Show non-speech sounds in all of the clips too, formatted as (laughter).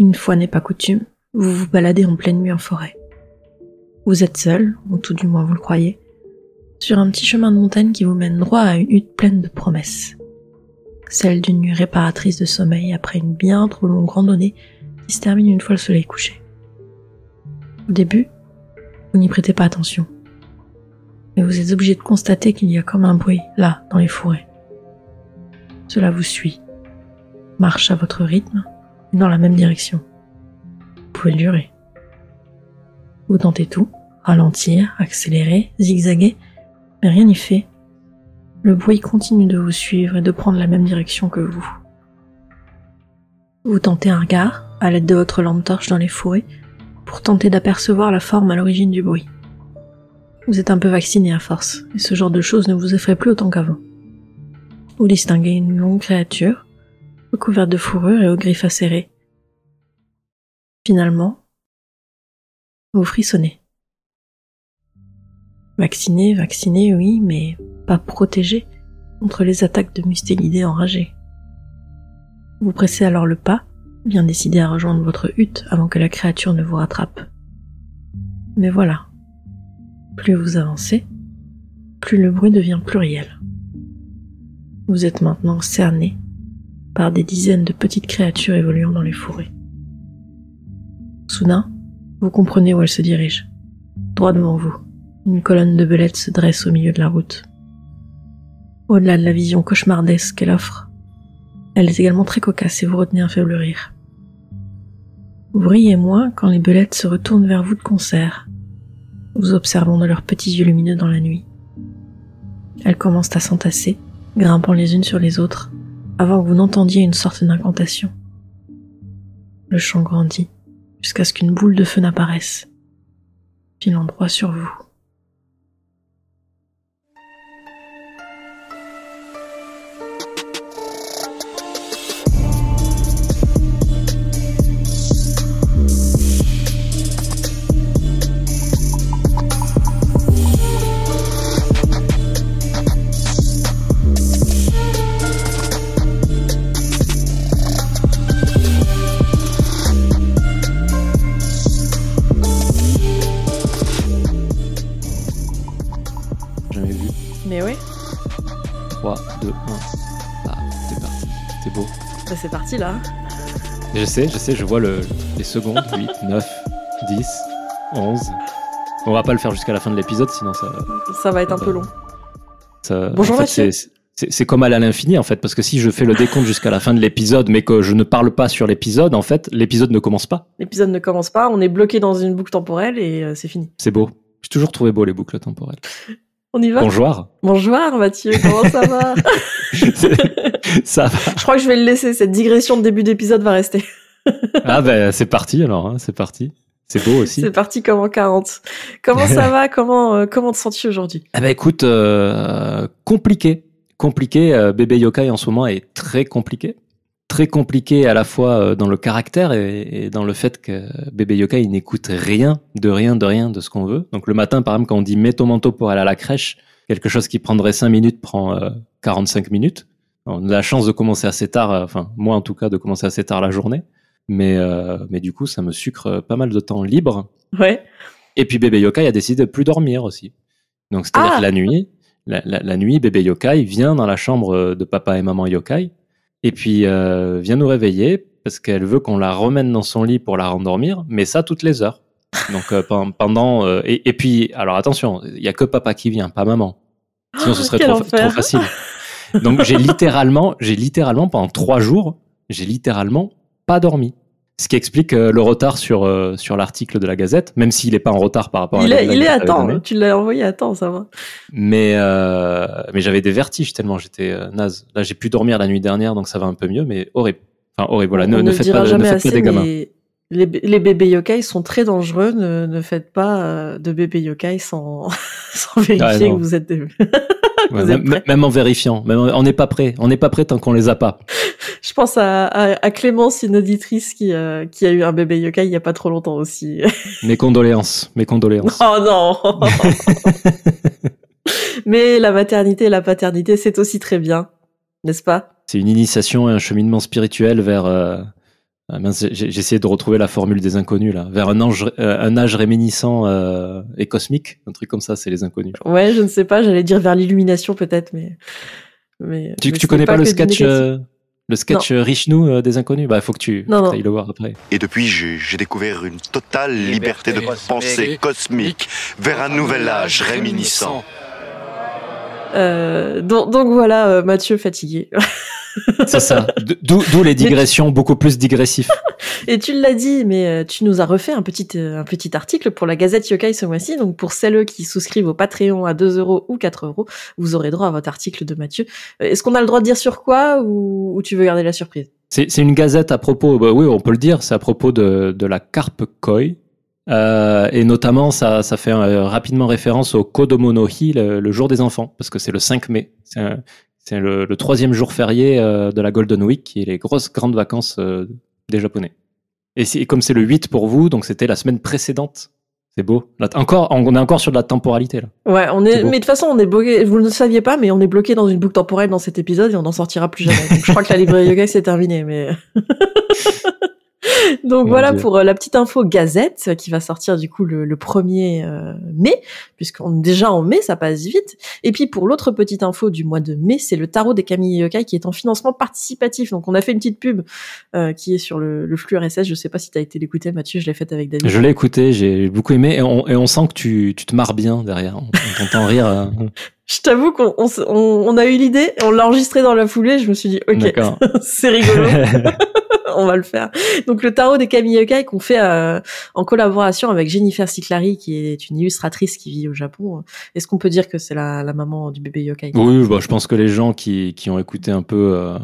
Une fois n'est pas coutume, vous vous baladez en pleine nuit en forêt. Vous êtes seul, ou tout du moins vous le croyez, sur un petit chemin de montagne qui vous mène droit à une hutte pleine de promesses. Celle d'une nuit réparatrice de sommeil après une bien trop longue randonnée qui se termine une fois le soleil couché. Au début, vous n'y prêtez pas attention. Mais vous êtes obligé de constater qu'il y a comme un bruit là, dans les forêts. Cela vous suit, marche à votre rythme, dans la même direction. Vous pouvez durer. Vous tentez tout, ralentir, accélérer, zigzaguer, mais rien n'y fait. Le bruit continue de vous suivre et de prendre la même direction que vous. Vous tentez un regard, à l'aide de votre lampe torche dans les fourrés, pour tenter d'apercevoir la forme à l'origine du bruit. Vous êtes un peu vacciné à force, et ce genre de choses ne vous effraie plus autant qu'avant. Vous distinguez une longue créature, recouverte de fourrure et aux griffes acérées. Finalement, vous frissonnez. Vacciné, vacciné, oui, mais pas protégé contre les attaques de mustélidés enragés. Vous pressez alors le pas, bien décidé à rejoindre votre hutte avant que la créature ne vous rattrape. Mais voilà, plus vous avancez, plus le bruit devient pluriel. Vous êtes maintenant cerné par des dizaines de petites créatures évoluant dans les fourrés. Soudain, vous comprenez où elles se dirigent. Droit devant vous, une colonne de belettes se dresse au milieu de la route. Au-delà de la vision cauchemardesque qu'elle offre, elle est également très cocasse et vous retenez un faible rire. Vous riez moins quand les belettes se retournent vers vous de concert, vous observant de leurs petits yeux lumineux dans la nuit. Elles commencent à s'entasser, grimpant les unes sur les autres, avant que vous n'entendiez une sorte d'incantation. Le chant grandit jusqu'à ce qu'une boule de feu n'apparaisse, filant droit sur vous. 2, 1. Ah, c'est parti. C'est beau. Bah, c'est parti là. Je sais, je sais, je vois le, les secondes. 8, 9, 10, 11. On va pas le faire jusqu'à la fin de l'épisode, sinon ça. Ça va être un peu long. ça Bonjour, en fait, Mathieu. c'est comme aller à l'infini en fait, parce que si je fais le décompte jusqu'à la fin de l'épisode, mais que je ne parle pas sur l'épisode, en fait, l'épisode ne commence pas. L'épisode ne commence pas, on est bloqué dans une boucle temporelle et euh, c'est fini. C'est beau. J'ai toujours trouvé beau les boucles temporelles. On y va? Bonjour. Bonjour Mathieu, comment ça va? (laughs) Ça va. Je crois que je vais le laisser, cette digression de début d'épisode va rester. Ah ben c'est parti alors, hein, c'est parti. C'est beau aussi. C'est parti comme en 40. Comment ça va? Comment euh, comment te sens-tu aujourd'hui? Eh ben écoute, euh, compliqué, compliqué. euh, bébé yokai en ce moment est très compliqué, très compliqué à la fois euh, dans le caractère et, et dans le fait que bébé yokai il n'écoute rien, de rien, de rien de ce qu'on veut. Donc le matin, par exemple, quand on dit mets ton manteau pour aller à la crèche, quelque chose qui prendrait 5 minutes prend euh, 45 minutes. On a la chance de commencer assez tard, euh, enfin moi en tout cas, de commencer assez tard la journée. Mais euh, mais du coup, ça me sucre pas mal de temps libre. Ouais. Et puis bébé yokai a décidé de plus dormir aussi. Donc c'est-à-dire Ah que la nuit, la, la- la nuit, bébé yokai vient dans la chambre de papa et maman yokai et puis euh, vient nous réveiller parce qu'elle veut qu'on la remène dans son lit pour la rendormir, mais ça toutes les heures. Donc euh, pen- pendant euh, et, et puis alors attention, il y a que papa qui vient, pas maman. Sinon ce serait Quel trop, trop facile. Donc j'ai littéralement, j'ai littéralement pendant trois jours, j'ai littéralement pas dormi. Ce qui explique euh, le retard sur euh, sur l'article de la Gazette, même s'il est pas en retard par rapport Il à la il est à temps, tu l'as envoyé à temps, ça va. Mais euh, mais j'avais des vertiges tellement j'étais euh, naze. Là j'ai pu dormir la nuit dernière donc ça va un peu mieux, mais horrible. Enfin horrible. Voilà, ne, ne ne faites pas, ne faites pas assez, des gamins. mais les, les bébés yokai sont très dangereux. Ne, ne faites pas euh, de bébés yokai sans, (laughs) sans vérifier Ah, que vous êtes des... (laughs) Ouais, vous êtes même, prêts. même en vérifiant, même on n'est pas prêt. On n'est pas prêt tant qu'on les a pas. Je pense à, à, à Clémence, une auditrice qui, euh, qui a eu un bébé yokai il y a pas trop longtemps aussi. (laughs) Mes condoléances, mes condoléances. oh non Mais la maternité et la paternité, c'est aussi très bien, n'est-ce pas? C'est une initiation et un cheminement spirituel vers euh, Ah, j'ai j'ai essayé de retrouver la formule des inconnus là, vers un, ange, euh, un âge réminiscent euh, et cosmique, un truc comme ça, c'est les inconnus. je. Ouais, je ne sais pas, j'allais dire vers l'illumination peut-être, mais. mais Tu, mais tu connais pas, le sketch, euh, le sketch euh, Richelieu euh, des inconnus? Bah, faut que tu Non, non. t'ailles le voir après. Et depuis, j'ai découvert une totale liberté, de pensée cosmique vers un nouvel âge réminiscent. Euh, donc, donc voilà, euh, Mathieu fatigué. (laughs) C'est ça. D'où les digressions beaucoup plus digressifs. (laughs) Et tu l'as dit, mais euh, tu nous as refait un petit, euh, un petit article pour la Gazette Yokai ce mois-ci. Donc pour celles qui souscrivent au Patreon à 2 euros ou 4 euros, vous aurez droit à votre article de Mathieu. Euh, Est-ce qu'on a le droit de dire sur quoi ou, ou tu veux garder la surprise? C'est une gazette à propos, bah oui, on peut le dire, c'est à propos de, de la carpe koi. Euh, et notamment, ça, ça fait euh, rapidement référence au Kodomo no Hi, le, le jour des enfants, parce que c'est le 5 mai. Un- c'est le, le troisième jour férié euh, de la Golden Week, qui est les grosses grandes vacances euh, des Japonais. Et, comme c'est le 8 pour vous, donc c'était la semaine précédente. C'est beau. Là, encore, on est encore sur de la temporalité là. Ouais, on est, mais de toute façon, on est bloqué. Vous ne le saviez pas, mais on est bloqué dans une boucle temporelle dans cet épisode et on n'en sortira plus jamais. Donc, je crois que la librairie yoga c'est terminé, mais. (laughs) (laughs) Donc Mon voilà Dieu. pour euh, la petite info Gazette euh, qui va sortir du coup le, le 1er euh, mai, puisqu'on est déjà en mai, ça passe vite. Et puis pour l'autre petite info du mois de mai, c'est le tarot des Camille Yokai qui est en financement participatif. Donc on a fait une petite pub euh, qui est sur le, le flux RSS. Je sais pas si tu as été l'écouter Mathieu, je l'ai faite avec David. Je l'ai écouté, j'ai beaucoup aimé, et on, et on sent que tu, tu te marres bien derrière. On, on t'entend rire. euh. (laughs) Je t'avoue qu'on on, on- a eu l'idée, on l'a enregistré dans la foulée, je me suis dit ok, (laughs) c'est rigolo. (laughs) on va le faire. Donc le tarot des Camille Yokai qu'on fait euh, en collaboration avec Jennifer Ciclari, qui est une illustratrice qui vit au Japon. Est-ce qu'on peut dire que c'est la, la maman du bébé Yokai Oui, bah, je pense que les gens qui, qui ont écouté un peu, euh,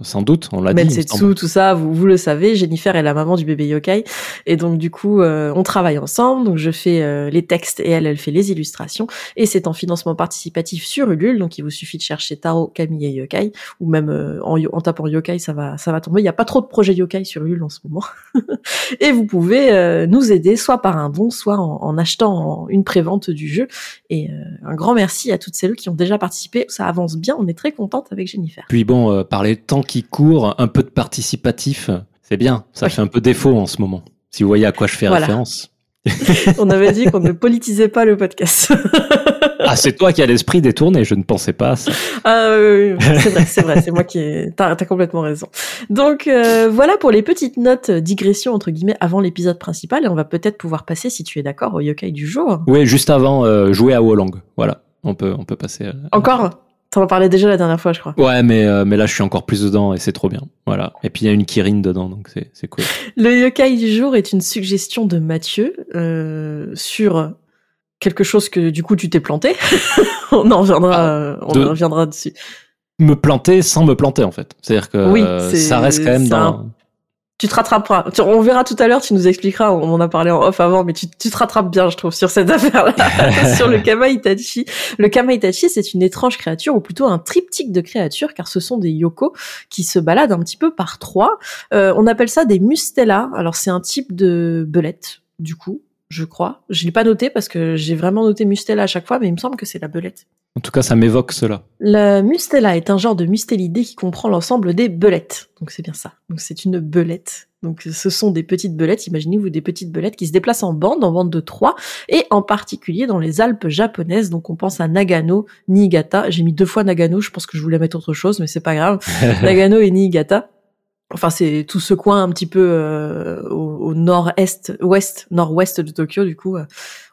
sans doute, on l'a dit. Melsetsu, tout ça, vous, vous le savez, Jennifer est la maman du bébé yokai. Et donc, du coup, euh, on travaille ensemble. Donc, je fais euh, les textes et elle, elle fait les illustrations. Et c'est en financement participatif sur Ulule. Donc, il vous suffit de chercher Taro, Camille et Yokai. Ou même euh, en, tapant Yokai, ça va, ça va tomber. Il n'y a pas trop de projets Yokai sur Ulule en ce moment. (laughs) et vous pouvez euh, nous aider, soit par un don, soit en, en achetant en- une prévente du jeu. Et euh, un grand merci à toutes celles qui ont déjà participé. Ça avance bien. On est très contente avec Jennifer. Puis bon, par les temps qui courent, un peu de participatif, c'est bien. Ça Oui. fait un peu défaut en ce moment. Si vous voyez à quoi je fais Voilà. référence. (laughs) On avait dit qu'on ne politisait pas le podcast. (laughs) (laughs) Ah, c'est toi qui as l'esprit détourné, je ne pensais pas à ça. ah oui, oui, oui. c'est vrai, c'est vrai, c'est moi qui ai... T'as as complètement raison. Donc euh, voilà pour les petites notes digression entre guillemets avant l'épisode principal et on va peut-être pouvoir passer, si tu es d'accord, au yokai du jour. Oui, juste avant, euh, jouer à Wolong. Voilà, on peut, on peut passer. euh, Encore? T'en en parlais déjà la dernière fois, je crois. Ouais, mais, euh, mais là, je suis encore plus dedans et c'est trop bien. Voilà. Et puis, il y a une Kirin dedans, donc c'est c'est cool. Le yokai du jour est une suggestion de Mathieu euh, sur quelque chose que du coup tu t'es planté. (laughs) on en reviendra, Ah, euh, on de- en reviendra dessus. Me planter sans me planter, en fait. C'est-à-dire que Oui, euh, ça reste quand même dans. un- Tu te rattraperas. Tu- On verra tout à l'heure, tu nous expliqueras, on en a parlé en off avant, mais tu, tu te rattrapes bien, je trouve, sur cette (laughs) affaire-là. (laughs) sur le Kama Itachi. Le Kama Itachi, c'est une étrange créature, ou plutôt un triptyque de créatures, car ce sont des yoko qui se baladent un petit peu par trois. Euh, on appelle ça des mustela. Alors, c'est un type de belette, du coup, je crois. Je l'ai pas noté parce que j'ai vraiment noté mustela à chaque fois, mais il me semble que c'est la belette. En tout cas, ça m'évoque cela. La mustela est un genre de mustélidé qui comprend l'ensemble des belettes. Donc c'est bien ça. Donc c'est une belette. Donc ce sont des petites belettes, imaginez-vous des petites belettes qui se déplacent en bande, en bande de trois, et en particulier dans les Alpes japonaises. Donc on pense à Nagano, Niigata. J'ai mis deux fois Nagano, je pense que je voulais mettre autre chose, mais c'est pas grave. (laughs) Nagano et Niigata. Enfin, c'est tout ce coin un petit peu euh, au, au nord-est, ouest, nord-ouest de Tokyo, du coup, euh,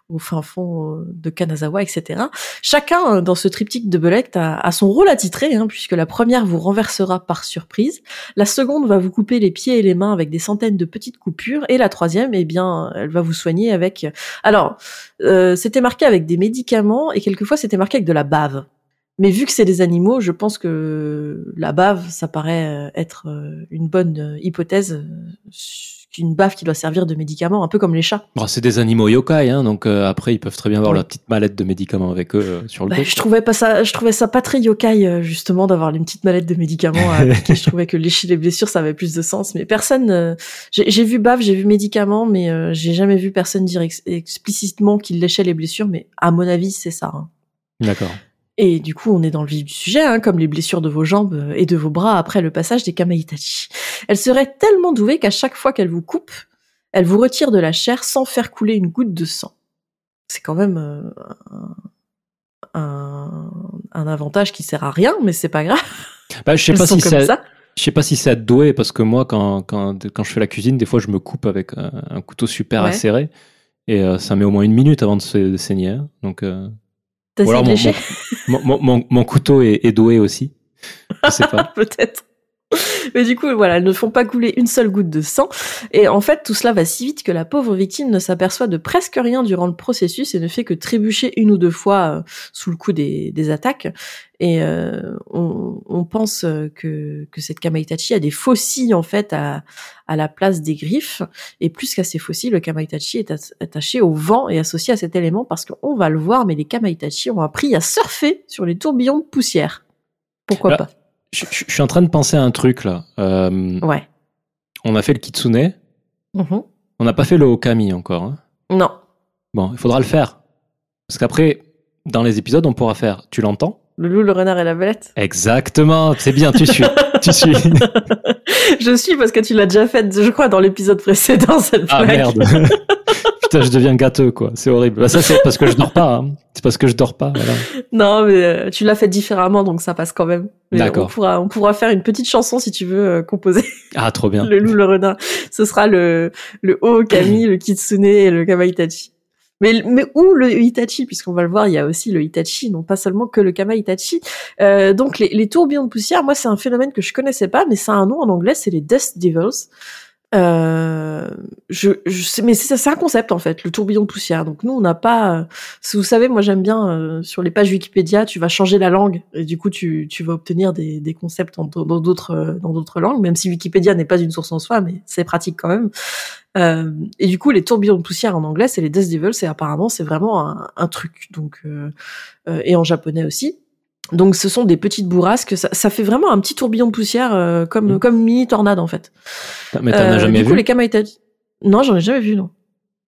au fin fond euh, de Kanazawa, etc. Chacun euh, dans ce triptyque de belettes a, a son rôle attitré, hein, puisque la première vous renversera par surprise, la seconde va vous couper les pieds et les mains avec des centaines de petites coupures, et la troisième, eh bien, elle va vous soigner avec. Alors, euh, c'était marqué avec des médicaments, et quelquefois c'était marqué avec de la bave. Mais vu que c'est des animaux, je pense que la bave, ça paraît euh, être euh, une bonne euh, hypothèse, qu'une bave qui doit servir de médicament, un peu comme les chats. Bon, c'est des animaux yokai, hein, donc euh, après, ils peuvent très bien avoir leur petite mallette de médicaments avec eux euh, sur le Bah, dos. je trouvais pas ça, je trouvais ça pas très yokai euh, justement d'avoir une petite mallette de médicaments à (laughs) je trouvais que lécher les blessures ça avait plus de sens. Mais personne, j'ai vu bave, j'ai vu médicaments, mais j'ai jamais vu personne dire ex- explicitement qu'il léchait les blessures. Mais à mon avis c'est ça. hein. D'accord. Et du coup, on est dans le vif du sujet, hein, comme les blessures de vos jambes et de vos bras après le passage des Kamaitachi. Elle serait tellement douée qu'à chaque fois qu'elle vous coupe, elle vous retire de la chair sans faire couler une goutte de sang. C'est quand même euh, un, un, avantage qui sert à rien, mais c'est pas grave. Bah, je sais pas si ça. Je sais pas si c'est à doué parce que moi, quand, quand, quand je fais la cuisine, des fois, je me coupe avec un, couteau super acéré et euh, ça met au moins une minute avant de, se, saigner. Hein. Donc, euh, ou alors mon, mon, mon, mon, couteau est, est doué aussi. Je sais (laughs) pas. Peut-être. Mais du coup, voilà, elles ne font pas couler une seule goutte de sang. Et en fait, tout cela va si vite que la pauvre victime ne s'aperçoit de presque rien durant le processus et ne fait que trébucher une ou deux fois euh, sous le coup des, des attaques. Et euh, on, on, pense que, que cette Kamaitachi a des fossiles en fait à, à la place des griffes. Et plus qu'à ces fossiles, le Kamaitachi est attaché au vent et associé à cet élément parce qu'on va le voir, mais les Kamaitachi ont appris à surfer sur les tourbillons de poussière. Pourquoi pas? Je, suis en train de penser à un truc là. Euh, ouais. On a fait le kitsune. Mm-hmm. On n'a pas fait le okami encore. Hein. Non. Bon, il faudra le faire. Parce qu'après, dans les épisodes, on pourra faire. Tu l'entends? Le loup, le renard et la belette Exactement. C'est bien, tu suis. tu suis. (laughs) je suis parce que tu l'as déjà fait, je crois, dans l'épisode précédent, cette Ah merde. (laughs) Putain, je deviens gâteux, quoi. C'est horrible. Bah, ça, c'est parce que je dors pas. Hein. C'est parce que je dors pas. Voilà. Non, mais euh, tu l'as fait différemment, donc ça passe quand même. D'accord. On pourra, on pourra faire une petite chanson si tu veux euh, composer. Ah, trop bien. le loup, le renard. Ce sera le le Okami, le Kitsune et le Kamaitachi. Mais, mais où le Itachi, puisqu'on va le voir, il y a aussi le Itachi, non pas seulement que le Kama Itachi. Euh, donc les, les tourbillons de poussière, moi c'est un phénomène que je connaissais pas, mais ça a un nom en anglais, c'est les Dust Devils. Euh, je, je mais c'est un concept en fait, le tourbillon de poussière. Donc nous, on n'a pas. Euh, si vous savez, moi j'aime bien euh, sur les pages Wikipédia, tu vas changer la langue et du coup tu, tu vas obtenir des, des concepts dans d'autres dans d'autres langues, même si Wikipédia n'est pas une source en soi, mais c'est pratique quand même. Euh, et du coup, les tourbillons de poussière en anglais, c'est les Death Devils, et apparemment c'est vraiment un, un, truc. Donc et en japonais aussi. Donc ce sont des petites bourrasques, ça, ça fait vraiment un petit tourbillon de poussière euh, comme mmh. comme mini tornade en fait. Mais t'en as euh, jamais du vu coup, les Kamaitachi. Non, j'en ai jamais vu non.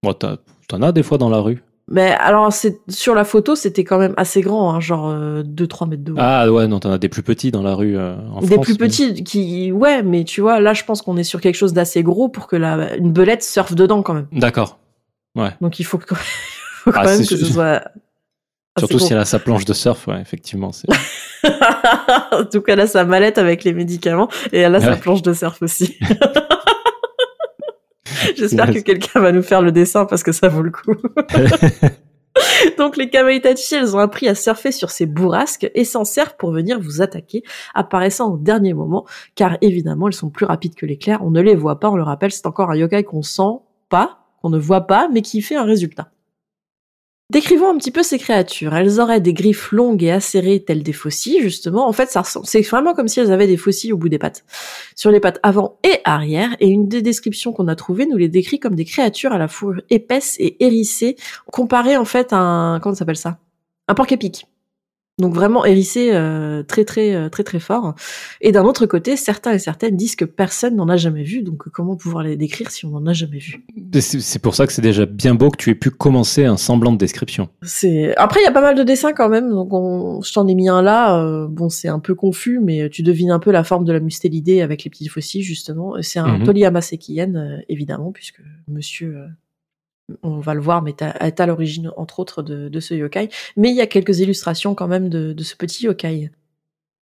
Bon, t'en as des fois dans la rue. Mais alors c'est sur la photo, c'était quand même assez grand, hein, genre 2-3 euh, mètres de haut. Ah ouais, non, t'en as des plus petits dans la rue euh, en Des plus petits qui, ouais, mais tu vois, là je pense qu'on est sur quelque chose d'assez gros pour que la une belette surfe dedans quand même. D'accord. Ouais. Donc il faut, que, (laughs) faut quand ah, même que ce soit ah, Surtout si elle a sa planche de surf, ouais, effectivement. (laughs) en tout cas, elle a sa mallette avec les médicaments et elle a sa planche de surf aussi. (laughs) J'espère que quelqu'un va nous faire le dessin parce que ça vaut le coup. (laughs) Donc les Kamaitachi, elles ont appris à surfer sur ces bourrasques et s'en servent pour venir vous attaquer, apparaissant au dernier moment, car évidemment elles sont plus rapides que l'éclair, on ne les voit pas, on le rappelle, c'est encore un yokai qu'on sent pas, qu'on ne voit pas, mais qui fait un résultat. Décrivons un petit peu ces créatures. Elles auraient des griffes longues et acérées telles des faucilles, justement. En fait, ça c'est vraiment comme si elles avaient des faucilles au bout des pattes. Sur les pattes avant et arrière, et une des descriptions qu'on a trouvées nous les décrit comme des créatures à la fourrure épaisse et hérissée, comparées en fait à un, comment s'appelle ça? Un porc-épic. Donc vraiment hérissé euh, très très euh, très très fort. Et d'un autre côté, certains et certaines disent que personne n'en a jamais vu. Donc comment pouvoir les décrire si on n'en a jamais vu? C'est pour ça que c'est déjà bien beau que tu aies pu commencer un semblant de description. C'est après il y a pas mal de dessins quand même. Donc on... je t'en ai mis un là. Euh, bon c'est un peu confus, mais tu devines un peu la forme de la mustélidée avec les petits fossiles justement. C'est un mm -hmm. évidemment puisque Monsieur on va le voir, mais est à l'origine, entre autres, de, ce yokai. Mais il y a quelques illustrations quand même de, de ce petit yokai.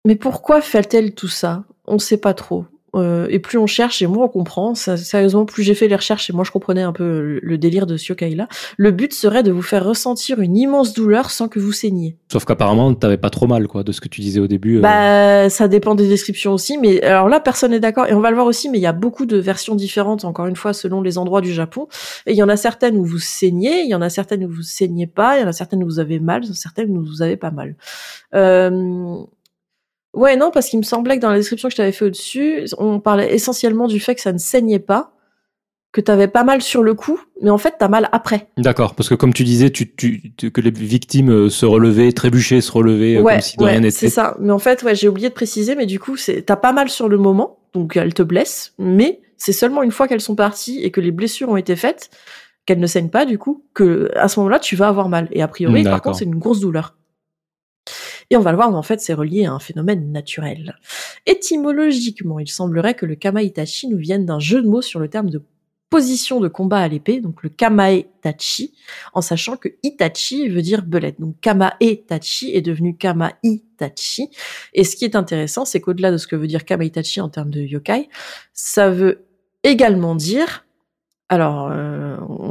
Mais pourquoi fait-elle tout ça? On ne sait pas trop. Euh, et plus on cherche, et moins on comprend. sérieusement, plus j'ai fait les recherches, et moi je comprenais un peu le, délire de ce yokai-là. Le but serait de vous faire ressentir une immense douleur sans que vous saigniez. Sauf qu'apparemment, t'avais pas trop mal, quoi, de ce que tu disais au début. Euh. Bah, ça dépend des descriptions aussi, mais alors là, personne n'est d'accord, et on va le voir aussi, mais il y a beaucoup de versions différentes, encore une fois, selon les endroits du Japon. Et il y en a certaines où vous saignez, il y en a certaines où vous saignez pas, il y en a certaines où vous avez mal, certaines où vous avez pas mal. Euh, Ouais, non, parce qu'il me semblait que dans la description que je t'avais fait au-dessus, on parlait essentiellement du fait que ça ne saignait pas, que t'avais pas mal sur le coup, mais en fait t'as mal après. D'accord, parce que comme tu disais, tu, tu, que les victimes euh, se relevaient, trébuchaient, se relevaient, euh, comme si de rien n'était. C'est ça. Mais en fait, ouais, j'ai oublié de préciser, mais du coup, t'as pas mal sur le moment, donc elles te blessent, mais c'est seulement une fois qu'elles sont parties et que les blessures ont été faites, qu'elles ne saignent pas, du coup, que à ce moment-là, tu vas avoir mal. Et a priori, par contre, c'est une grosse douleur. Et on va le voir, mais en fait, c'est relié à un phénomène naturel. Étymologiquement, il semblerait que le Kama-Itachi nous vienne d'un jeu de mots sur le terme de position de combat à l'épée, donc le Kamae-Tachi, en sachant que Itachi veut dire belette. Donc Kamae-Tachi est devenu Kama-Itachi. Et ce qui est intéressant, c'est qu'au-delà de ce que veut dire Kamae-Tachi en termes de yokai, ça veut également dire alors, euh,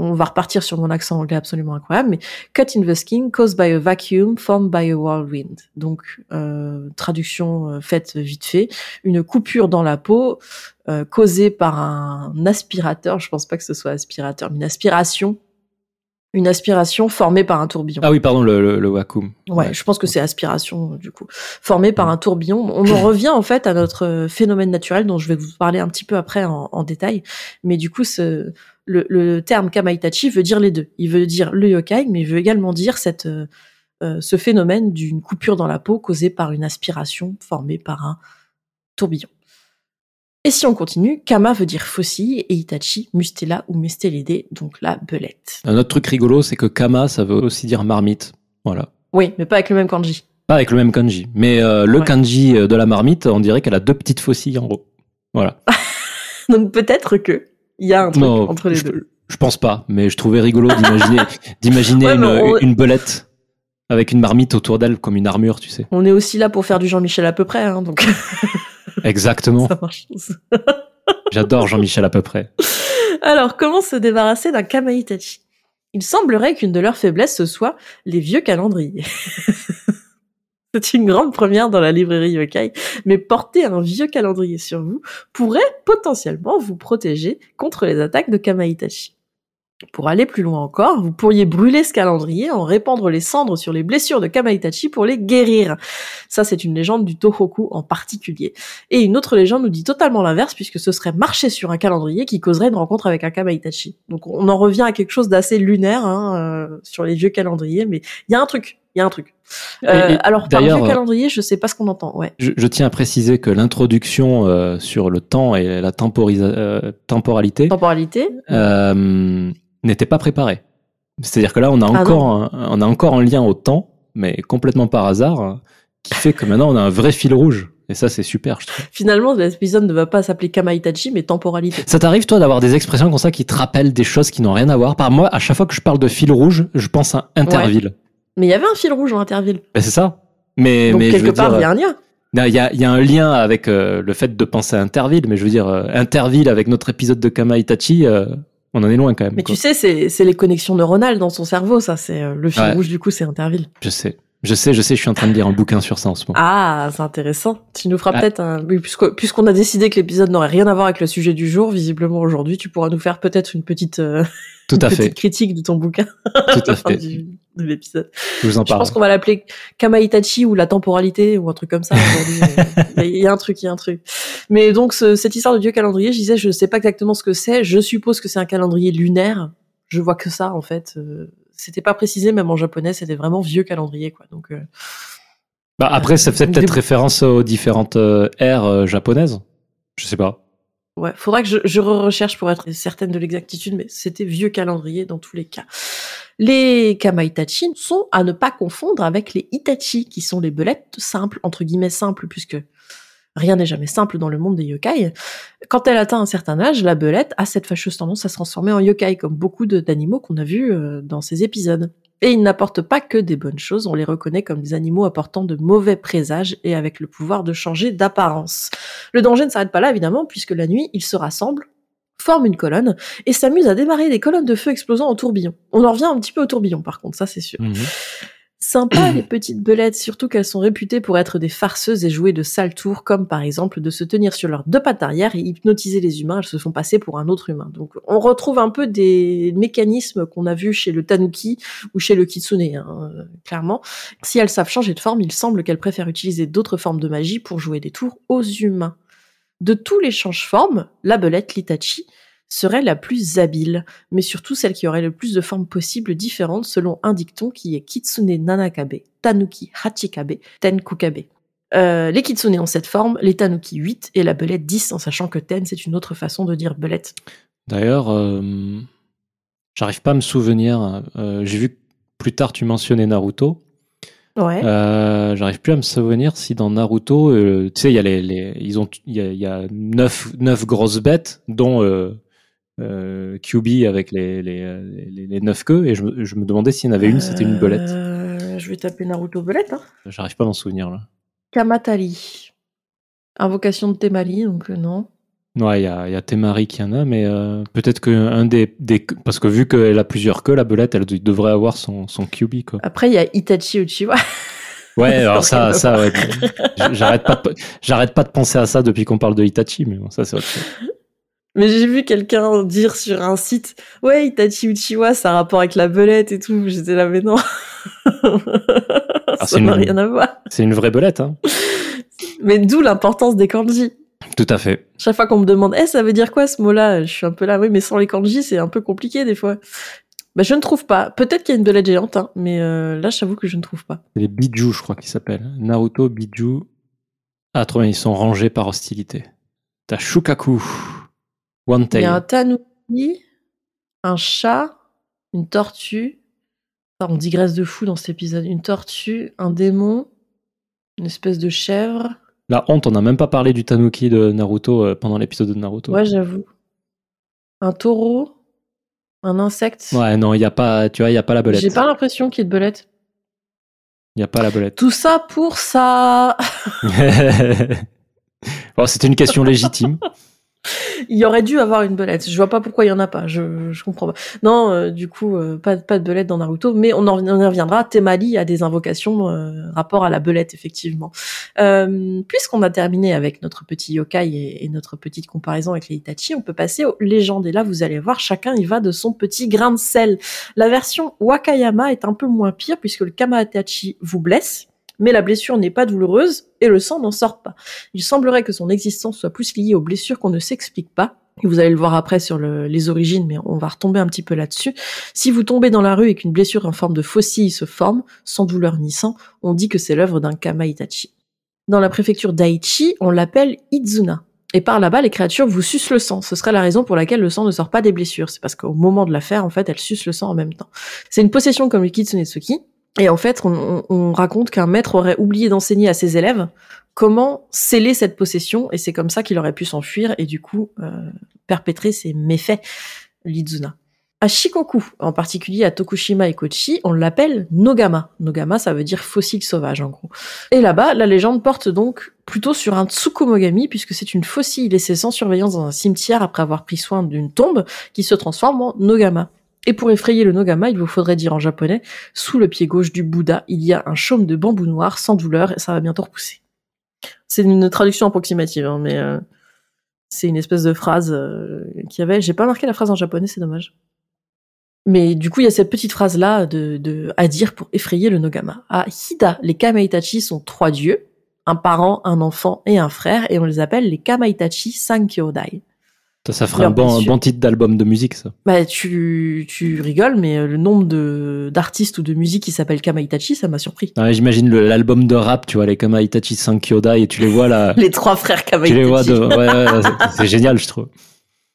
on va repartir sur mon accent anglais absolument incroyable, mais cut in the skin caused by a vacuum formed by a whirlwind. Donc, euh, traduction euh, faite vite fait, une coupure dans la peau causée par un aspirateur. Je pense pas que ce soit aspirateur, mais une aspiration une aspiration formée par un tourbillon. Ah oui, pardon, le, le, vacuum. Ouais, je pense que c'est aspiration du coup, formée par un tourbillon. On en (laughs) revient en fait à notre phénomène naturel dont je vais vous parler un petit peu après en, en détail. Mais du coup, ce, le, le, terme kamaitachi veut dire les deux. Il veut dire le yokai, mais il veut également dire cette, euh, euh, ce phénomène d'une coupure dans la peau causée par une aspiration formée par un tourbillon. Et si on continue, Kama veut dire faucille et Itachi, mustela ou mustélédé, donc la belette. Un autre truc rigolo, c'est que Kama, ça veut aussi dire marmite. Voilà. Oui, mais pas avec le même kanji. Pas avec le même kanji. Mais euh, le kanji euh, de la marmite, on dirait qu'elle a deux petites faucilles en haut. Voilà. (laughs) donc peut-être que il y a un truc entre les deux. Je pense pas, mais je trouvais rigolo d'imaginer (laughs) d'imaginer une, une, belette avec une marmite autour d'elle comme une armure, tu sais. On est aussi là pour faire du Jean-Michel à peu près, hein, donc. (laughs) Exactement. (laughs) (laughs) J'adore Jean-Michel à peu près. Alors, comment se débarrasser d'un Kamaitachi? Il semblerait qu'une de leurs faiblesses ce soit les vieux calendriers. (laughs) C'est une grande première dans la librairie Yokai, mais porter un vieux calendrier sur vous pourrait potentiellement vous protéger contre les attaques de Kamaitachi. Pour aller plus loin encore, vous pourriez brûler ce calendrier en répandre les cendres sur les blessures de Kamaitachi pour les guérir. Ça, c'est une légende du Tohoku en particulier. Et une autre légende nous dit totalement l'inverse puisque ce serait marcher sur un calendrier qui causerait une rencontre avec un Kamaitachi. Donc on en revient à quelque chose d'assez lunaire hein, euh, sur les vieux calendriers, mais il y a un truc, il y a un truc. Euh, alors par vieux calendrier, je sais pas ce qu'on entend. Ouais. Je, tiens à préciser que l'introduction euh, sur le temps et la temporalité. Temporalité n'était pas préparé. C'est-à-dire que là, on a encore, un, on a encore un lien au temps, mais complètement par hasard, qui fait que maintenant on a un vrai fil rouge. Et ça, c'est super, je trouve. Finalement, l'épisode ne va pas s'appeler Kamaitachi, mais temporalité. Ça t'arrive, toi, d'avoir des expressions comme ça qui te rappellent des choses qui n'ont rien à voir? Par moi, à chaque fois que je parle de fil rouge, je pense à Interville. Mais il y avait un fil rouge en Interville. Ben, c'est ça. Mais, Donc, mais quelque part, il y a un lien. Il y a, y a, un lien avec euh, le fait de penser à Interville, mais je veux dire, euh, Interville avec notre épisode de Kamaitachi, euh, on en est loin quand même. Mais tu sais, c'est les connexions neuronales dans son cerveau, ça. C'est euh, le fil rouge du coup, c'est Interville. Je sais. Je sais, je sais, je suis en train de lire un bouquin sur ça en ce moment. Ah, c'est intéressant. Tu nous feras ah. peut-être un... puisqu'on a décidé que l'épisode n'aurait rien à voir avec le sujet du jour, visiblement aujourd'hui, tu pourras nous faire peut-être une petite, euh, (laughs) Tout à petite critique de ton bouquin. (laughs) Tout à fait. de l'épisode. Je vous en parle. Je pense qu'on va l'appeler Kamaitachi ou la temporalité ou un truc comme ça. (laughs) Il y a un truc, il y a un truc. Mais donc, cette histoire de dieu calendrier, je disais, je sais pas exactement ce que c'est. Je suppose que c'est un calendrier lunaire. Je vois que ça, en fait. Euh, c'était pas précisé même en japonais, c'était vraiment vieux calendrier quoi. Donc euh, bah après, ça fait peut-être référence aux différentes euh, ères euh, japonaises. Je sais pas. Ouais, faudra que je, je recherche pour être certaine de l'exactitude, mais c'était vieux calendrier dans tous les cas. Les kamaitachi sont à ne pas confondre avec les itachi, qui sont les belettes simples, entre guillemets simples, puisque Rien n'est jamais simple dans le monde des yokai. Quand elle atteint un certain âge, la belette a cette fâcheuse tendance à se transformer en yokai, comme beaucoup d'animaux qu'on a vus euh, dans ces épisodes. Et ils n'apportent pas que des bonnes choses, on les reconnaît comme des animaux apportant de mauvais présages et avec le pouvoir de changer d'apparence. Le danger ne s'arrête pas là, évidemment, puisque la nuit, ils se rassemblent, forment une colonne et s'amusent à démarrer des colonnes de feu explosant en tourbillon. On en revient un petit peu au tourbillon, par contre, ça c'est sûr. Mhm. Sympa (clears throat) les petites belettes, surtout qu'elles sont réputées pour être des farceuses et jouer de sales tours, comme par exemple de se tenir sur leurs deux pattes arrière et hypnotiser les humains, elles se font passer pour un autre humain. Donc on retrouve un peu des mécanismes qu'on a vus chez le tanuki ou chez le kitsune, hein, clairement. Si elles savent changer de forme, il semble qu'elles préfèrent utiliser d'autres formes de magie pour jouer des tours aux humains. De tous les change-formes, la belette, l'itachi, serait la plus habile, mais surtout celle qui aurait le plus de formes possibles différentes selon un dicton qui est Kitsune Nanakabe, Tanuki Hachikabe, Tenkukabe. Euh, les kitsune ont cette forme, les tanuki 8 et la belette 10, en sachant que ten c'est une autre façon de dire belette. D'ailleurs, euh, j'arrive pas à me souvenir, euh, j'ai vu plus tard tu mentionnais Naruto, Ouais. Euh, J'arrive plus à me souvenir si dans Naruto, tu sais, il y a les, les, ils ont, il y a, il y a neuf, neuf grosses bêtes, dont euh, euh, Kyubi avec les, les, les, les neuf queues, et je, me- je me demandais s'il y en avait une, c'était une belette. Euh, je vais taper Naruto belette. Hein. J'arrive pas à m'en souvenir là. Kamatali. Invocation de Temali, donc euh, non. Ouais, il y a, y a Temari qui en a, mais euh, peut-être que un des, des, parce que vu qu'elle a plusieurs queues, la belette, elle de- devrait avoir son, son Kyubi quoi. Après, il y a Itachi Uchiwa. Ouais, (laughs) alors Ça ça, ouais. J'arrête pas, de- j'arrête pas de penser à ça depuis qu'on parle de Itachi, mais bon, ça c'est autre chose. Mais j'ai vu quelqu'un dire sur un site Ouais, Itachi Uchiwa, ça a rapport avec la belette et tout. J'étais là, mais non. (laughs) c'est ça n'a rien à voir. C'est une vraie belette, hein. Mais d'où l'importance des kanji. Tout à fait. Chaque fois qu'on me demande, eh, ça veut dire quoi ce mot-là? Je suis un peu là, oui, mais sans les kanji, c'est un peu compliqué des fois. Bah, je ne trouve pas. Peut-être qu'il y a une belette géante, hein, mais euh, là, j'avoue que je ne trouve pas. C'est les Biju, je crois qu'ils s'appellent. Naruto, Biju. Ah, trop bien, ils sont rangés par hostilité. T'as Shukaku. One Il y a un tanuki, un chat, une tortue. On digresse de fou dans cet épisode. Une tortue, un démon, une espèce de chèvre. La honte, on n'a même pas parlé du Tanuki de Naruto euh, pendant l'épisode de Naruto. Ouais, j'avoue. Un taureau, un insecte. Ouais, non, il y a pas, tu vois, il y a pas la belette. J'ai pas l'impression qu'il y ait de belette. Il y a pas la belette. Tout ça pour ça. bon, (laughs) (laughs) c'était une question légitime. (laughs) Il aurait dû avoir une belette. Je vois pas pourquoi il y en a pas. Je, je comprends pas. Non, euh, du coup, euh, pas, pas de belette dans Naruto, mais on en, y reviendra. Temali a des invocations euh, rapport à la belette, effectivement. Euh, Puisqu'on a terminé avec notre petit yokai et, notre petite comparaison avec les Itachi, on peut passer aux légendes. Et là, vous allez voir, chacun y va de son petit grain de sel. La version Wakayama est un peu moins pire puisque le Kamatachi vous blesse. Mais la blessure n'est pas douloureuse et le sang n'en sort pas. Il semblerait que son existence soit plus liée aux blessures qu'on ne s'explique pas. Vous allez le voir après sur le- les origines, mais on va retomber un petit peu là-dessus. Si vous tombez dans la rue et qu'une blessure en forme de faucille se forme, sans douleur ni sang, on dit que c'est l'œuvre d'un Kama Itachi. Dans la préfecture d'Aichi, on l'appelle Izuna. Et par là-bas, les créatures vous sucent le sang. Ce serait la raison pour laquelle le sang ne sort pas des blessures. C'est parce qu'au moment de la faire, en fait, elles sucent le sang en même temps. C'est une possession comme le Kitsunetsuki. Et en fait, on, on- on raconte qu'un maître aurait oublié d'enseigner à ses élèves comment sceller cette possession, et c'est comme ça qu'il aurait pu s'enfuir et du coup euh, perpétrer ses méfaits, l'Izuna. À Shikoku, en particulier à Tokushima et Kochi, on l'appelle Nogama. Nogama, ça veut dire fossile sauvage, en gros. Et là-bas, la légende porte donc plutôt sur un Tsukumogami, puisque c'est une faucille laissée sans surveillance dans un cimetière après avoir pris soin d'une tombe, qui se transforme en Nogama. Et pour effrayer le Nogama, il vous faudrait dire en japonais, sous le pied gauche du Bouddha, il y a un chaume de bambou noir sans douleur, et ça va bientôt repousser. C'est une traduction approximative, hein, mais euh, c'est une espèce de phrase euh, qui avait. J'ai pas marqué la phrase en japonais, c'est dommage. Mais du coup, il y a cette petite phrase-là de, de, à dire pour effrayer le Nogama. À Hida, les Kamaitachi sont trois dieux, un parent, un enfant et un frère, et on les appelle les Kamaitachi Sankyodai. Ça, ça ferait un bon, un bon titre d'album de musique, ça. Bah, tu, tu rigoles, mais euh, le nombre de d'artistes ou de musique qui s'appellent Kamaitachi, ça m'a surpris. Ouais, J'imagine le- l'album de rap, tu vois, les Kama Itachi Sankyodai, et tu les vois là. (laughs) Les trois frères tu Kamaitachi. les vois de. Ouais, ouais, ouais, c'est- c'est génial, je trouve.